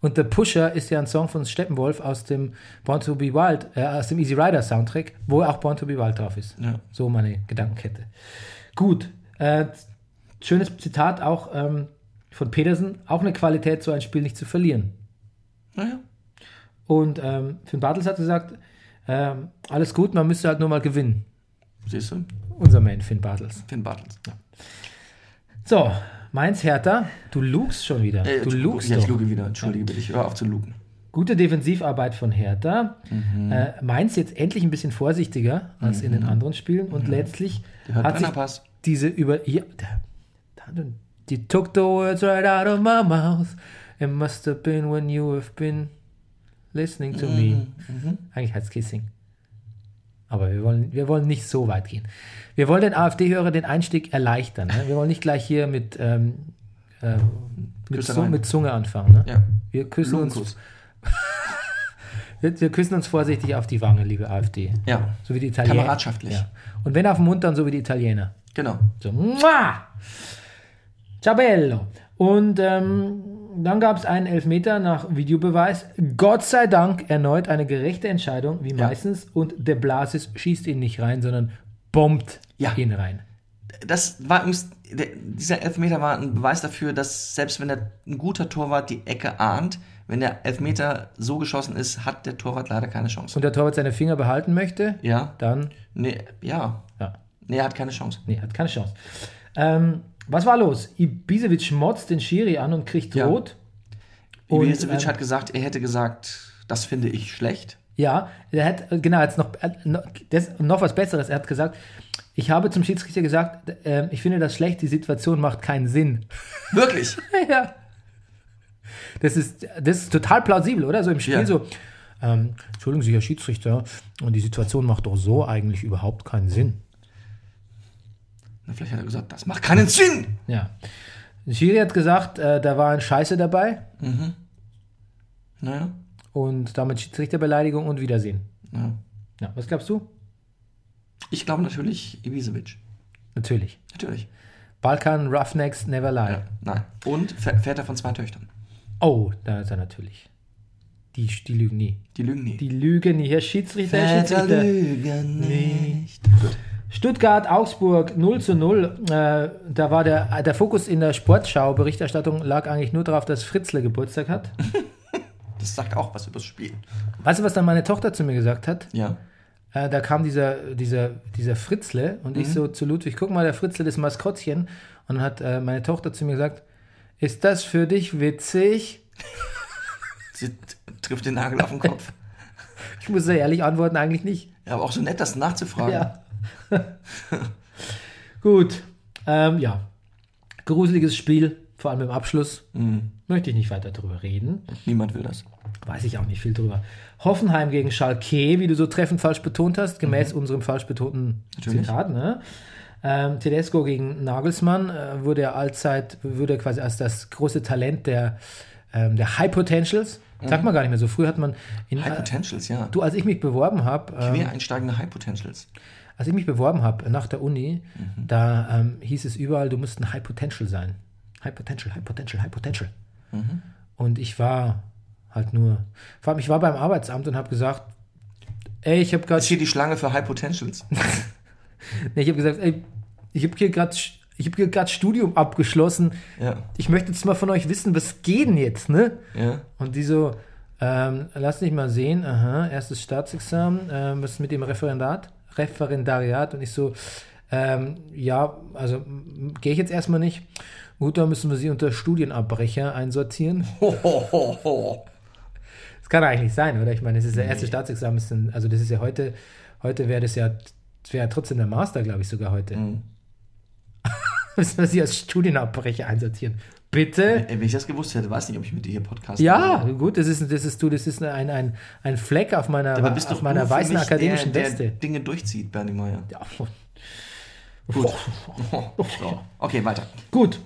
Und der Pusher ist ja ein Song von Steppenwolf aus dem Born to be Wild, äh, aus dem Easy Rider Soundtrack, wo auch Born to be Wild drauf ist.
Ja.
So meine Gedankenkette. Gut. Äh, schönes Zitat auch ähm, von Petersen. Auch eine Qualität, so ein Spiel nicht zu verlieren.
Naja.
Und ähm, Finn Bartels hat gesagt, ähm, alles gut, man müsste halt nur mal gewinnen.
Siehst du?
Unser Main, Finn Bartels.
Finn Bartels.
So, Mainz Hertha, du lugst schon wieder.
Äh,
du lugst
ja, ich luge wieder. Entschuldige bitte, ich höre auf zu lugen.
Gute Defensivarbeit von Hertha.
Mhm.
Äh, Mainz jetzt endlich ein bisschen vorsichtiger als in den anderen Spielen und letztlich
Der hört
hat sich
Brennerpass.
diese über ja, die took the words right out of my mouth. It must have been when you have been listening to me.
Mhm.
Eigentlich heißt es Kissing. Aber wir wollen, wir wollen nicht so weit gehen. Wir wollen den AfD-Hörer den Einstieg erleichtern. Ne? Wir wollen nicht gleich hier mit, ähm, äh, mit. Zunge, mit Zunge anfangen. Ne?
Ja.
Wir küssen uns. Wir, wir küssen uns vorsichtig auf die Wange, liebe AfD.
Ja.
So wie die Italiener.
Kameradschaftlich.
Ja. Und wenn auf den Mund, dann so wie die Italiener.
Genau.
So, muah! Ciao bello. Und ähm, dann gab es einen Elfmeter nach Videobeweis. Gott sei Dank erneut eine gerechte Entscheidung, wie
Ja.
meistens. Und der Blasis schießt ihn nicht rein, sondern bombt
Ja.
ihn rein.
Das war übrigens, dieser Elfmeter war ein Beweis dafür, dass selbst wenn ein guter Torwart die Ecke ahnt, wenn der Elfmeter so geschossen ist, hat der Torwart leider keine Chance.
Und der Torwart seine Finger behalten möchte,
Ja.
dann,
Nee, ja.
ja,
Nee, er hat keine Chance.
nee, hat keine Chance. Ähm, was war los? Ibisevic motzt den Schiri an und kriegt
Ja.
rot. Und,
Ibisevic
ähm,
hat gesagt, er hätte gesagt, das finde ich schlecht.
Ja, er hat, genau, jetzt noch, äh, das, noch was Besseres. Er hat gesagt, ich habe zum Schiedsrichter gesagt, äh, ich finde das schlecht, die Situation macht keinen Sinn.
Wirklich?
ja. Das ist, das ist total plausibel, oder? So im Spiel
Ja.
so, ähm, Entschuldigen Sie, Herr Schiedsrichter, und die Situation macht doch so eigentlich überhaupt keinen Sinn.
Na, vielleicht hat er gesagt, das macht keinen Sinn.
Ja. Schiri hat gesagt, äh, da war ein Scheiße dabei
Naja.
und damit Schiedsrichterbeleidigung und Wiedersehen.
Ja.
Ja, was glaubst du?
Ich glaube natürlich Ibisevic.
Natürlich.
Natürlich.
Balkan Roughnecks never lie.
Ja. Nein. Und Väter von zwei Töchtern.
Oh, da ist er natürlich. Die, die lügen nie.
Die lügen nie.
Die lügen nie. Herr Schiedsrichter, Herr Schiedsrichter.
lügen nicht. Gut.
Stuttgart, Augsburg 0 zu 0. Äh, da war der, der Fokus in der Sportschau-Berichterstattung lag eigentlich nur darauf, dass Fritzle Geburtstag hat.
Das sagt auch was übers Spiel.
Weißt du, was dann meine Tochter zu mir gesagt hat?
Ja.
Äh, da kam dieser, dieser, dieser Fritzle und ich so zu Ludwig, guck mal, der Fritzle, das Maskottchen. Und dann hat äh, meine Tochter zu mir gesagt, ist das für dich witzig?
Sie trifft den Nagel auf den Kopf.
Ich muss sehr ehrlich antworten, eigentlich nicht.
Ja, aber auch so nett, das nachzufragen.
Ja. Gut. Ähm, ja. Gruseliges Spiel, vor allem im Abschluss. Möchte ich nicht weiter drüber reden.
Niemand will das.
Weiß ich auch nicht viel drüber. Hoffenheim gegen Schalke, wie du so treffend falsch betont hast, gemäß unserem falsch betonten
Natürlich.
Zitat. Ne? Ähm, Tedesco gegen Nagelsmann äh, wurde er allzeit, wurde quasi als das große Talent der, ähm, der High Potentials. Sagt man gar nicht mehr so. Früher hat man in,
High Potentials, ja.
du, als ich mich beworben habe, ähm,
Quer einsteigende High Potentials.
als ich mich beworben habe nach der Uni, da ähm, hieß es überall, du musst ein High Potential sein. High Potential, High Potential, High Potential. Und ich war halt nur, vor allem ich war beim Arbeitsamt und habe gesagt, ey, ich habe gerade,
ist hier die Schlange für High Potentials.
nee, ich habe gesagt, ey, ich habe hier gerade ich habe gerade Studium abgeschlossen.
Ja.
Ich möchte jetzt mal von euch wissen, was geht denn jetzt, ne?
Ja.
Und die so, ähm, lass mich mal sehen, aha, erstes Staatsexamen, ähm, was ist mit dem Referendat? Referendariat und ich so, ähm, ja, also gehe ich jetzt erstmal nicht. Gut, dann müssen wir sie unter Studienabbrecher einsortieren.
Ho, ho, ho, ho.
Das kann eigentlich nicht sein, oder? Ich meine, das ist der erste Staatsexamen, ist ein, also das ist ja heute, heute wäre das ja, das wäre ja trotzdem der Master, glaube ich, sogar heute.
Mhm.
Müssen wir sie als Studienabbrecher einsortieren. Bitte?
Ey, wenn ich das gewusst hätte, weiß nicht, ob ich mit dir hier Podcast
Ja,
mache.
gut, das ist, das ist du, das ist ein, ein, ein Fleck auf meiner,
Aber bist
auf
doch
meiner weißen akademischen
der,
Weste.
Der Dinge durchzieht, Bernie Meyer.
Ja,
Gut. So. Okay, weiter.
gut.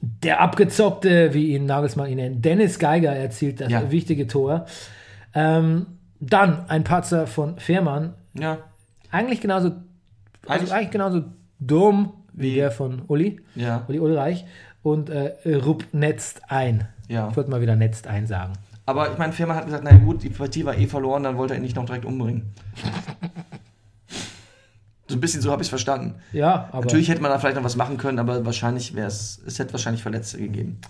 Der abgezockte, wie ihn Nagelsmann ihn nennt, Dennis Geiger erzielt das
Ja.
wichtige Tor. Ähm, dann ein Patzer von Fährmann.
Ja.
Eigentlich genauso, also
Eigentlich-
eigentlich genauso dumm wie,
Wie?
der von Uli.
Ja.
Uli Ulreich. Und äh, Rupp netzt ein.
Ja.
Ich wollte mal wieder netzt ein sagen.
Aber ich meine, Firma hat gesagt, na gut, die Partie war eh verloren, dann wollte er ihn nicht noch direkt umbringen. So ein bisschen so habe ich es verstanden.
Ja, aber.
Natürlich hätte man da vielleicht noch was machen können, aber wahrscheinlich wäre es, es hätte wahrscheinlich Verletzte gegeben.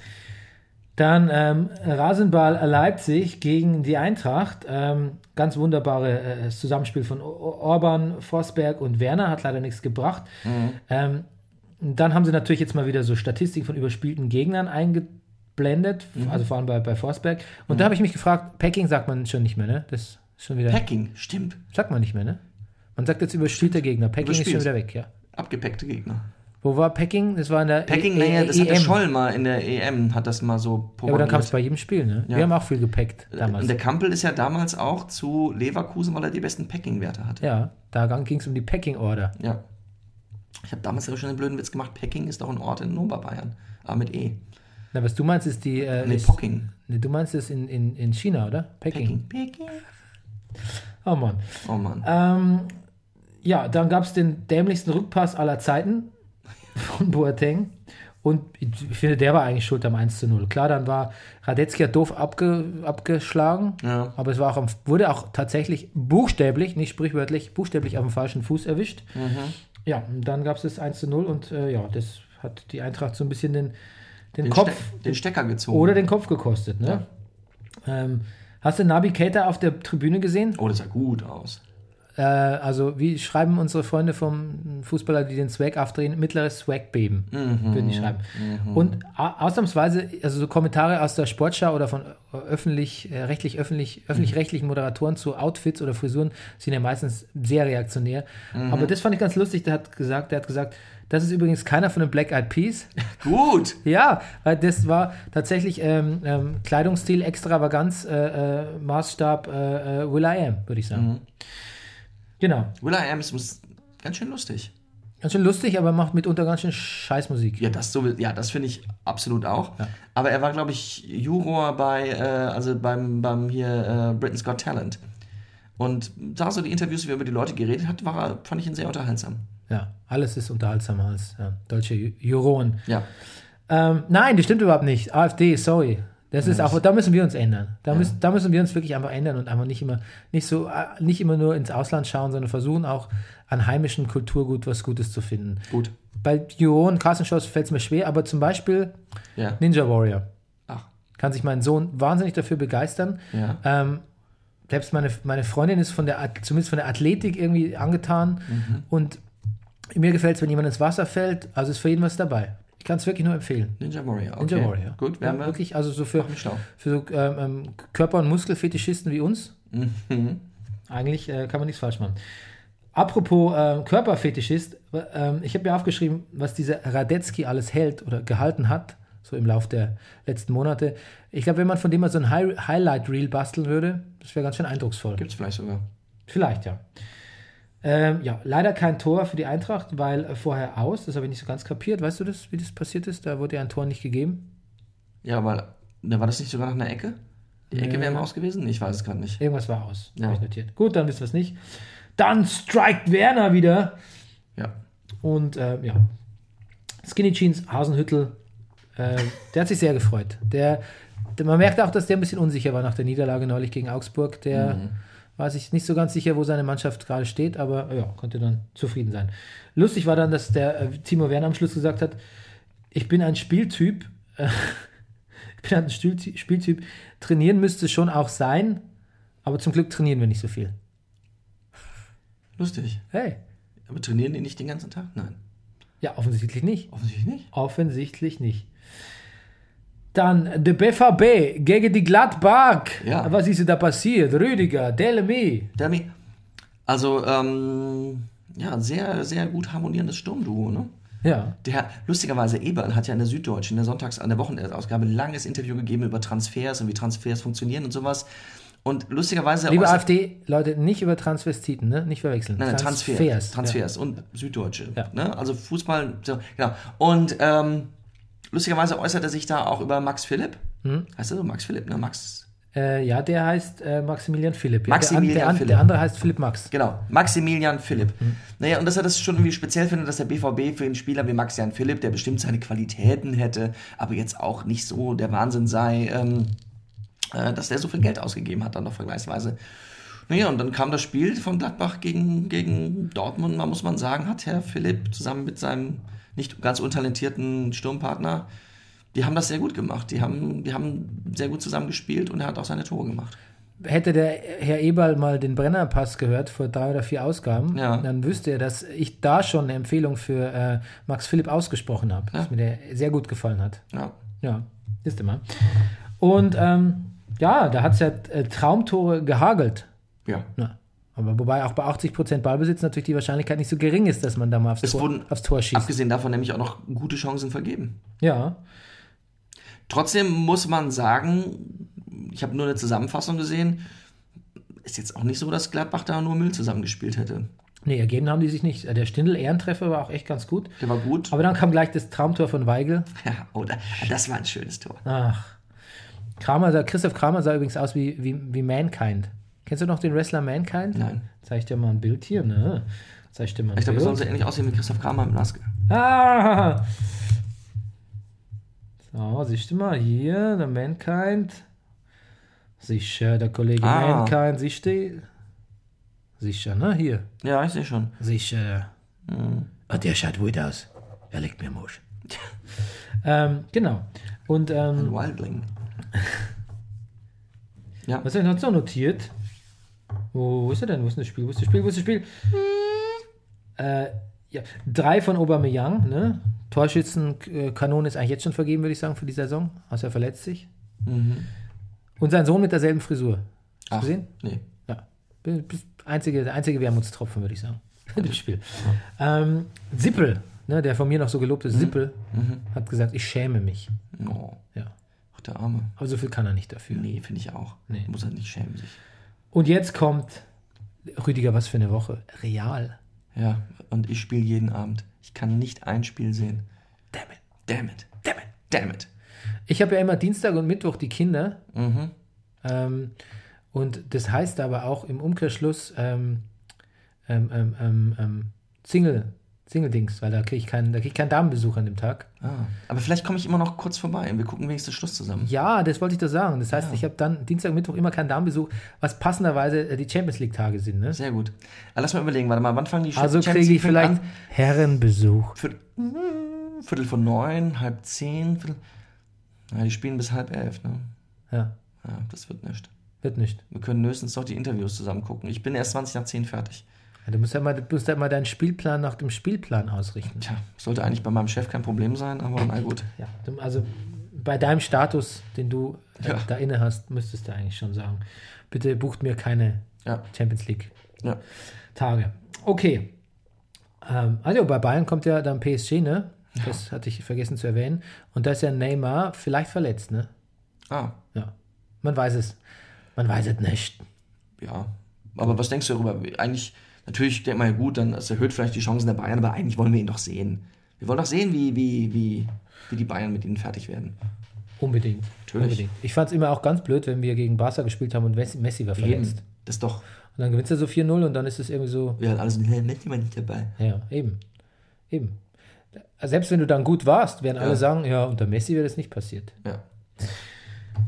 Dann ähm, Rasenball Leipzig gegen die Eintracht. Ähm, ganz wunderbare äh, Zusammenspiel von Orban, Forsberg und Werner. Hat leider nichts gebracht. Ähm, dann haben sie natürlich jetzt mal wieder so Statistiken von überspielten Gegnern eingeblendet. Also vor allem bei, bei Forsberg. Und da habe ich mich gefragt, Packing sagt man schon nicht mehr, ne? Das ist schon wieder.
Packing, stimmt.
Sagt man nicht mehr, ne? Man sagt jetzt überspielter Gegner. Packing ist schon
Überspielt.
wieder weg, ja.
Abgepackte Gegner.
Wo war Packing? Das war in der
Packing,
E-
naja,
E-
das hat der
EM.
Scholl mal in der EM, hat das mal so
Ja, aber dann kam es bei jedem Spiel, ne?
Ja.
Wir haben auch viel gepackt damals.
Und der Kampel ist ja damals auch zu Leverkusen, weil er die besten Packing-Werte hatte.
Ja, da ging es um die Packing-Order.
Ja. Ich habe damals aber schon einen blöden Witz gemacht. Packing ist doch ein Ort in Oberbayern. Aber mit E.
Na, was du meinst, ist die. Äh,
Nee, Pocking.
Nee, du meinst es in, in, in China, oder? Peking.
Packing. Packing.
Oh Mann.
Oh Mann.
Ähm, ja, dann gab es den dämlichsten Rückpass aller Zeiten von Boateng. Und ich finde, der war eigentlich schuld am 1 zu 0. Klar, dann war Radetzky ja doof abge, abgeschlagen.
Ja.
Aber es war auch am, wurde auch tatsächlich buchstäblich, nicht sprichwörtlich, buchstäblich auf dem falschen Fuß erwischt.
Mhm.
Ja, und dann gab es das 1 zu 0 und äh, ja, das hat die Eintracht so ein bisschen den, den,
Den,
Kopf
Ste den Stecker gezogen.
oder den Kopf gekostet. Ne? Ähm, hast du Nabi Keita auf der Tribüne gesehen?
oh, das sah gut aus.
Äh, also, wie schreiben unsere Freunde vom Fußballer, die den Swag aufdrehen? Mittleres Swag-Beben, würden die schreiben. Und a- ausnahmsweise, also so Kommentare aus der Sportschau oder von äh, öffentlich, äh, rechtlich, öffentlich, öffentlich-rechtlichen Moderatoren zu Outfits oder Frisuren sind ja meistens sehr reaktionär. Aber das fand ich ganz lustig. Der hat gesagt, der hat gesagt, das ist übrigens keiner von den Black Eyed Peas.
Gut.
Ja, weil das war tatsächlich ähm, ähm, Kleidungsstil, Extravaganz, äh, äh, Maßstab äh, äh, Will I Am, würde ich sagen. Genau.
Will I Am ist ganz schön lustig.
Ganz schön lustig, aber macht mitunter ganz schön Scheißmusik.
Ja, das, so, ja, das finde ich absolut auch. Aber er war, glaube ich, Juror bei, äh, also beim, beim hier äh, Britain's Got Talent. Und da so die Interviews, wie er über die Leute geredet hat, war er, fand ich ihn sehr unterhaltsam.
Ja, alles ist unterhaltsamer als ja, deutsche Ju- Juroren.
Ja.
Ähm, nein, das stimmt überhaupt nicht. AfD, sorry. Das ist auch, da müssen wir uns ändern. Da, müssen, da müssen wir uns wirklich einfach ändern und einfach nicht immer, nicht so, äh, nicht immer nur ins Ausland schauen, sondern versuchen auch an heimischen Kulturgut was Gutes zu finden.
Gut.
Bei Juroren, Castingshows fällt es mir schwer, aber zum Beispiel
Ja.
Ninja Warrior.
Ach.
Kann sich mein Sohn wahnsinnig dafür begeistern.
Ja.
Ähm, selbst meine, meine Freundin ist von der, zumindest von der Athletik irgendwie angetan.
Mhm.
Und mir gefällt es, wenn jemand ins Wasser fällt. Also ist für jeden was dabei. Ich kann es wirklich nur empfehlen.
Ninja Warrior. Okay.
Ninja Warrior.
Gut, werden
ja,
wir.
wirklich, also so für, für so ähm, ähm, Körper- und Muskelfetischisten wie uns.
Mhm.
Eigentlich äh, kann man nichts falsch machen. Apropos äh, Körperfetischist, ähm, ich habe mir aufgeschrieben, was dieser Radetzky alles hält oder gehalten hat, so im Lauf der letzten Monate. Ich glaube, wenn man von dem mal so ein Hi Highlight-Reel basteln würde, das wäre ganz schön eindrucksvoll.
Gibt es vielleicht sogar.
Vielleicht, ja. Ähm, ja, leider kein Tor für die Eintracht, weil äh, vorher aus, das habe ich nicht so ganz kapiert. Weißt du das, wie das passiert ist? Da wurde ja ein Tor nicht gegeben.
Ja, aber da war das nicht sogar nach einer Ecke? Die Ecke wäre im Aus gewesen? Ich weiß es gerade nicht.
Irgendwas war aus,
Ja.
habe ich notiert. Gut, dann wissen wir es nicht. Dann strikt Werner wieder.
Ja.
Und äh, ja, Skinny Jeans, Hasenhüttel, äh, der hat sich sehr gefreut. Der, der, man merkt auch, dass der ein bisschen unsicher war nach der Niederlage neulich gegen Augsburg. Der war sich nicht so ganz sicher, wo seine Mannschaft gerade steht, aber ja, konnte dann zufrieden sein. Lustig war dann, dass der äh, Timo Werner am Schluss gesagt hat, ich bin ein Spieltyp, äh, ich bin ein Spielty- Spieltyp, trainieren müsste schon auch sein, aber zum Glück trainieren wir nicht so viel.
Lustig.
Hey,
Aber trainieren die nicht den ganzen Tag? Nein.
ja, offensichtlich nicht.
Offensichtlich nicht.
Offensichtlich nicht. Dann der BVB gegen die Gladbach.
Ja.
Was ist da passiert? Rüdiger, Delemy.
Demi. Also, ähm, ja, sehr, sehr gut harmonierendes Sturmduo, ne?
Ja.
Der, lustigerweise, Eberl hat ja in der Süddeutschen, in der Sonntags-, an der Wochenendausgabe ein langes Interview gegeben über Transfers und wie Transfers funktionieren und sowas. Und lustigerweise.
Liebe AfD, Leute, nicht über Transvestiten, ne? Nicht verwechseln.
Nein, nein, Transfers.
Transfers.
Transfers und Süddeutsche.
Ja.
Ne? Also Fußball, so, genau. Und ähm, lustigerweise äußert er sich da auch über Max Philipp.
Hm?
Heißt er so? Max Philipp, ne? Max.
Äh, ja, der heißt äh, Maximilian Philipp. Ja,
Maximilian
der, der,
Philipp.
der andere heißt Philipp Max.
Genau, Maximilian Philipp.
Hm.
Naja, und dass er das schon irgendwie speziell findet, dass der BVB für einen Spieler wie Maxian Philipp, der bestimmt seine Qualitäten hätte, aber jetzt auch nicht so der Wahnsinn sei, ähm, äh, dass der so viel Geld ausgegeben hat, dann noch vergleichsweise. Naja, und dann kam das Spiel von Gladbach gegen, gegen Dortmund. Man muss man sagen, hat Herr Philipp zusammen mit seinem nicht ganz untalentierten Sturmpartner, die haben das sehr gut gemacht. Die haben, die haben sehr gut zusammen gespielt und er hat auch seine Tore gemacht.
Hätte der Herr Eberl mal den Brennerpass gehört vor drei oder vier Ausgaben,
Ja.
dann wüsste er, dass ich da schon eine Empfehlung für äh, Max Philipp ausgesprochen habe, dass mir der sehr gut gefallen hat.
Ja.
Ja, ist immer. Und ähm, ja, da hat es ja äh, Traumtore gehagelt.
Ja.
Ja. Aber wobei auch bei 80% Ballbesitz natürlich die Wahrscheinlichkeit nicht so gering ist, dass man da mal aufs,
Es
Tor,
wurden
aufs Tor schießt.
Abgesehen davon nämlich auch noch gute Chancen vergeben.
Ja,
Trotzdem muss man sagen, ich habe nur eine Zusammenfassung gesehen, ist jetzt auch nicht so, dass Gladbach da nur Müll zusammengespielt hätte.
nee, ergeben haben die sich nicht. Der Stindl-Ehrentreffer war auch echt ganz gut.
Der war gut.
Aber dann kam gleich das Traumtor von Weigel.
Ja, oder? Das war ein schönes Tor.
Ach. Kramer sah, Christoph Kramer sah übrigens aus wie, wie, wie Mankind. Kennst du noch den Wrestler Mankind?
Nein.
Zeig ich dir mal ein Bild hier, ne? Zeig ich dir mal ein
Ich glaube, das
Bild.
soll so ähnlich aussehen wie Christoph Kramer im Laske.
Ah! So, siehst du mal, hier, der Mankind. Sicher, der Kollege
Ah.
Mankind, siehst du? Sicher, ne? Hier.
Ja, ich sehe schon.
Sicher.
Mhm.
Ah, der schaut gut aus. Er legt mir Musch. ähm, genau. Und ähm,
Wildling. ja,
was habe ich noch so notiert? Wo, wo ist er denn? Wo ist denn das Spiel? Wo ist das Spiel? Wo ist das Spiel? Äh, ja, drei von Aubameyang, ne? Torschützenkanone ist eigentlich jetzt schon vergeben, würde ich sagen, für die Saison. Außer er verletzt sich. Und sein Sohn mit derselben Frisur. Hast du gesehen?
Nee.
Ja. Einzige, der einzige Wermutstropfen, würde ich sagen. Im Spiel. Ähm, Sippel, ne, der von mir noch so gelobte Sippel, hat gesagt, ich schäme mich.
Oh,
Ja.
ach, der Arme.
Aber so viel kann er nicht dafür.
Nee, finde ich auch.
Nee.
Muss er nicht schämen sich.
Und jetzt kommt Rüdiger, was für eine Woche. Real.
Ja, und ich spiele jeden Abend. Ich kann nicht ein Spiel sehen.
Damn it.
Damn it. Damn it. Damn it.
Ich habe ja immer Dienstag und Mittwoch die Kinder.
Mhm.
Ähm, und das heißt aber auch im Umkehrschluss ähm, ähm, ähm, ähm, ähm, Single, Single-Dings, weil da kriege ich, keinen- da krieg ich keinen Damenbesuch an dem Tag.
Ah, aber vielleicht komme ich immer noch kurz vorbei und wir gucken wenigstens Schluss zusammen.
Ja, das wollte ich doch sagen. Das heißt, ich habe dann Dienstag und Mittwoch immer keinen Damenbesuch, was passenderweise äh, die Champions League-Tage sind. Ne?
Sehr gut. Aber lass mal überlegen, warte mal, wann fangen die
Also
Champions
kriege ich
League
vielleicht
an?
Herrenbesuch.
Viertel, Viertel von neun, halb zehn, Viertel. Ja, die spielen bis halb elf, ne?
Ja,
Ja, das wird nicht.
wird nicht.
Wir können höchstens doch die Interviews zusammen gucken. Ich bin erst 20 nach 10 fertig.
Ja, du musst ja mal, du musst ja mal deinen Spielplan nach dem Spielplan ausrichten.
Tja, sollte eigentlich bei meinem Chef kein Problem sein, aber na gut.
Ja, also bei deinem Status, den du äh,
Ja.
da inne hast, müsstest du eigentlich schon sagen. Bitte bucht mir keine
Ja,
Champions League
ja.
Tage. Okay. Ähm, also bei Bayern kommt ja dann PSG, ne? Das hatte ich vergessen zu erwähnen. Und da ist ja Neymar vielleicht verletzt, ne?
Ah,
Ja. Man weiß es. Man weiß es nicht.
ja. Aber was denkst du darüber? Eigentlich, natürlich denkt man ja gut, dann das erhöht vielleicht die Chancen der Bayern, aber eigentlich wollen wir ihn doch sehen. Wir wollen doch sehen, wie, wie, wie, wie die Bayern mit ihnen fertig werden.
Unbedingt.
Natürlich.
Unbedingt. Ich fand es immer auch ganz blöd, wenn wir gegen Barca gespielt haben und Messi, Messi war verletzt.
Eben. Das doch,
Und dann gewinnst du so 4-0 und dann ist es irgendwie so,
alles, nee, Messi war nicht dabei.
ja, eben. Eben. Selbst wenn du dann gut warst, werden alle
Ja.
sagen, ja, unter Messi wäre das nicht passiert.
Ja.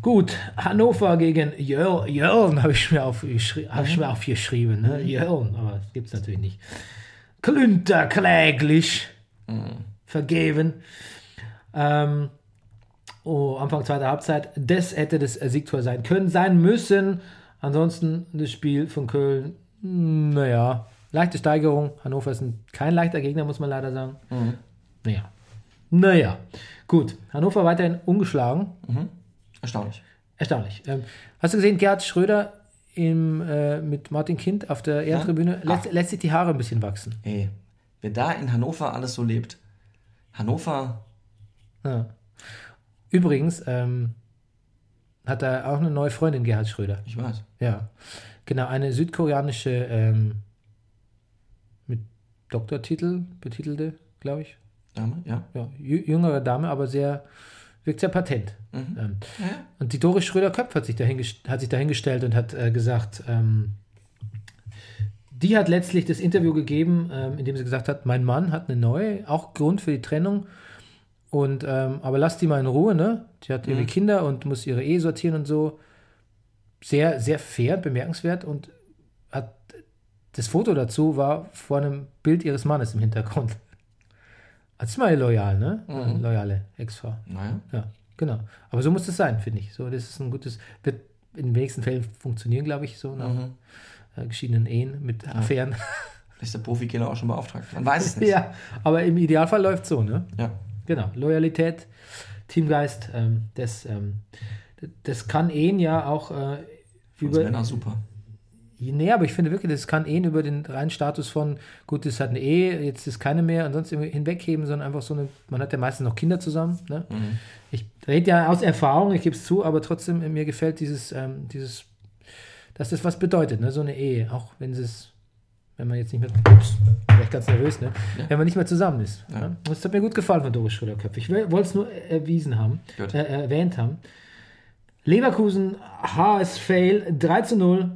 Gut, Hannover gegen Jörn, Jörn habe ich mir aufgeschri hab ich mir aufgeschrieben. Ne? Jörn, aber das gibt es natürlich nicht. Klünter kläglich vergeben. Ähm, oh, Anfang zweiter Halbzeit. Das hätte das Siegtor sein können, sein müssen. Ansonsten das Spiel von Köln, naja, leichte Steigerung. Hannover ist ein, kein leichter Gegner, muss man leider sagen. Naja. Naja. Gut, Hannover weiterhin ungeschlagen.
Erstaunlich.
Erstaunlich. Ähm, hast du gesehen, Gerhard Schröder im, äh, mit Martin Kind auf der Ehrentribüne lässt, lässt sich die Haare ein bisschen wachsen.
Ey, wer da in Hannover alles so lebt. Hannover,
Ja. Übrigens ähm, hat er auch eine neue Freundin, Gerhard Schröder.
ich weiß.
Ja, genau, eine südkoreanische ähm, mit Doktortitel betitelte, glaube ich.
Dame, ja.
Ja, jü- jüngere Dame, aber sehr, wirkt sehr patent. Ähm, Und die Doris Schröder-Köpf hat sich hat sich dahingestellt und hat äh, gesagt, ähm, die hat letztlich das Interview gegeben, ähm, in dem sie gesagt hat, mein Mann hat eine neue, auch Grund für die Trennung. Und ähm, aber lass die mal in Ruhe, ne? Die hat ihre Kinder und muss ihre Ehe sortieren und so. Sehr, sehr fair, bemerkenswert und hat das Foto dazu war vor einem Bild ihres Mannes im Hintergrund. Das ist mal loyal, ne? Loyale Ex-Frau.
Naja.
Ja, genau. Aber so muss es sein, finde ich. So, das ist ein gutes, wird in den wenigsten Fällen funktionieren, glaube ich, so nach äh, geschiedenen Ehen mit Affären.
Vielleicht ist der Profikiller auch schon beauftragt. Man weiß es nicht.
ja, aber im Idealfall läuft so, ne?
ja.
Genau. Loyalität, Teamgeist, ähm, das, ähm, das kann Ehen ja auch äh, über.
wäre super.
Nee, aber ich finde wirklich, das kann Ehen über den reinen Status von, gut, das hat eine Ehe, jetzt ist keine mehr und sonst hinwegheben, sondern einfach so eine, man hat ja meistens noch Kinder zusammen. Ne? Ich rede ja aus Erfahrung, ich gebe es zu, aber trotzdem, äh, mir gefällt dieses, ähm, dieses, dass das was bedeutet, ne? so eine Ehe, auch wenn es, wenn man jetzt nicht mehr, ups, ich ganz nervös, ne? wenn man nicht mehr zusammen ist. Ne? Das hat mir gut gefallen von Doris Schröder-Köpf. Ich wollte es nur erwiesen haben, äh, erwähnt haben. Leverkusen, HS Fail, 3 zu 0.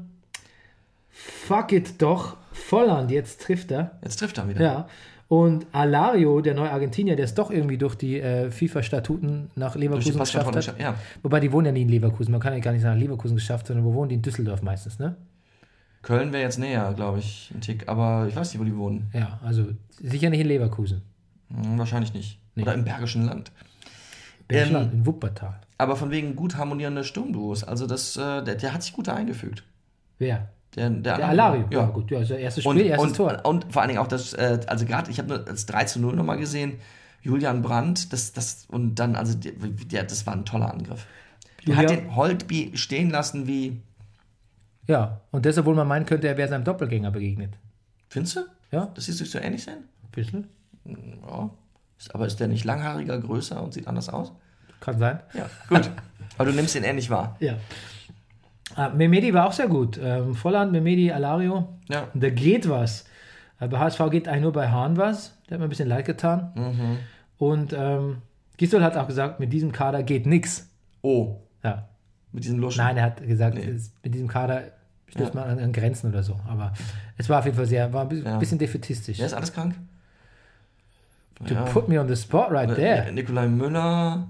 Fuck it doch. Volland, jetzt trifft er.
Jetzt trifft er wieder.
Ja. Und Alario, der neue Argentinier, der es doch irgendwie durch die äh, FIFA-Statuten nach Leverkusen geschafft hat.
Ja.
Wobei die wohnen ja nie in Leverkusen. Man kann ja gar nicht sagen Leverkusen geschafft, sondern wo wohnen die? In Düsseldorf meistens, ne?
Köln wäre jetzt näher, glaube ich, ein Tick. Aber ich weiß nicht, wo die wohnen.
Ja, also sicher nicht in Leverkusen.
Hm, wahrscheinlich nicht. Oder im Bergischen Land.
Bergland, in Wuppertal.
Aber von wegen gut harmonierende Sturmduos. Also das, äh, der, der hat sich gut da eingefügt.
Wer?
Der, der,
Der Alario.
Ja.
gut, ja, ist das erste Spiel,
Und,
erstes
und,
Tor.
und vor allen Dingen auch das, äh, also gerade, ich habe nur das 3 zu 0 nochmal gesehen, Julian Brandt, das, das, und dann, also, der, der, das war ein toller Angriff. Der hat den Holtby stehen lassen wie,
Ja, und deshalb wohl man meinen könnte, er wäre seinem Doppelgänger begegnet.
findest du?
Ja,
Das siehst du so ähnlich sein?
ein bisschen.
Ja. Aber ist der nicht langhaariger, größer und sieht anders aus?
Kann sein.
Ja, gut. aber du nimmst ihn ähnlich wahr.
Ja. Ah, Memedi war auch sehr gut. Ähm, Volland, Memedi, Alario.
Ja.
Da geht was. Äh, bei HSV geht eigentlich nur bei Hahn was. Der hat mir ein bisschen leid getan.
Mhm.
Und ähm, Gisdol hat auch gesagt, mit diesem Kader geht nix.
Oh,
Ja.
mit diesen Luschen.
Nein, er hat gesagt,
Nee.
es, mit diesem Kader stößt
Ja.
man an, Grenzen oder so. Aber es war auf jeden Fall sehr, war ein bisschen,
Ja.
bisschen defetistisch.
Wer ist alles krank?
To put me on the spot right there.
Äh, Nikolai Müller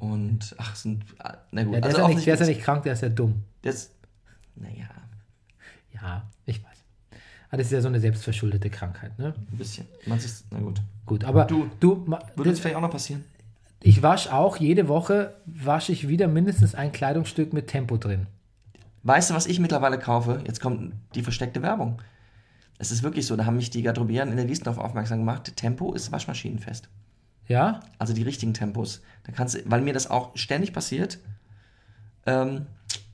und, ach, sind, na gut.
Ja, der,
also
ist ja nicht, der ist ja nicht krank, der ist ja dumm.
Der ist, naja,
Ja, ich weiß. Aber das ist ja so eine selbstverschuldete Krankheit, ne?
ein bisschen. Man ist, na gut.
Gut, aber
Du,
du,
Würde das, vielleicht auch noch passieren?
ich wasche auch jede Woche, wasche ich wieder mindestens ein Kleidungsstück mit Tempo drin.
Weißt du, was ich mittlerweile kaufe? Jetzt kommt die versteckte Werbung. Es ist wirklich so, da haben mich die Garderobieren in der Wiesndorf aufmerksam gemacht. Tempo ist waschmaschinenfest.
Ja?
Also die richtigen Tempos. Da kannst du, weil mir das auch ständig passiert, ähm,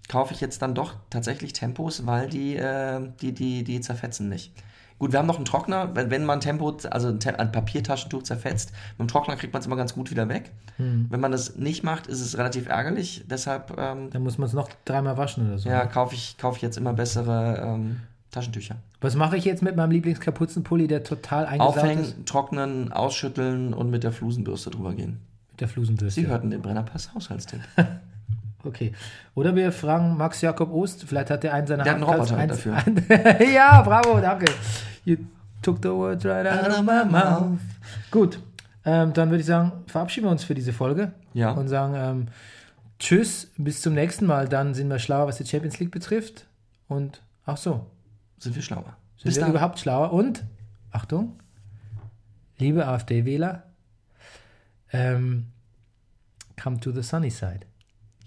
kaufe ich jetzt dann doch tatsächlich Tempos, weil die, äh, die, die, die zerfetzen nicht. Gut, wir haben noch einen Trockner, wenn, wenn man Tempo, also ein, Te ein Papiertaschentuch zerfetzt, mit dem Trockner kriegt man es immer ganz gut wieder weg. Wenn man das nicht macht, ist es relativ ärgerlich. Deshalb ähm,
Dann muss man es noch dreimal waschen oder so.
ja, kaufe ich, kaufe ich jetzt immer bessere ähm, Taschentücher.
Was mache ich jetzt mit meinem Lieblingskapuzenpulli, der total eingesaut ist?
Aufhängen, trocknen, ausschütteln und mit der Flusenbürste drüber gehen.
Mit der Flusenbürste.
Sie hörten den Brennerpass Haushaltstipp.
Okay. Oder wir fragen Max Jakob Ost, vielleicht hat er einen seiner
Der hat einen Roboter
eins-
dafür.
Ein, ja, bravo, danke. You took the words right out of my mouth. Gut, ähm, dann würde ich sagen, verabschieden wir uns für diese Folge
Ja.
und sagen, ähm, tschüss, bis zum nächsten Mal. Dann sind wir schlauer, was die Champions League betrifft. Und ach so,
Sind wir schlauer.
sind
Bis
wir
dann.
überhaupt schlauer? Und, Achtung, liebe AfD-Wähler, ähm, come to the sunny side.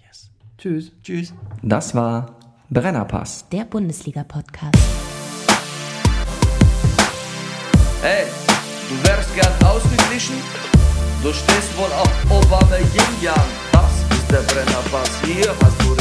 Yes.
Tschüss.
Tschüss. Das war Brennerpass.
Der Bundesliga-Podcast.
Hey, du wärst gern ausgeglichen? Du stehst wohl auf Obama Yin Yang. Das ist der Brennerpass. Hier hast du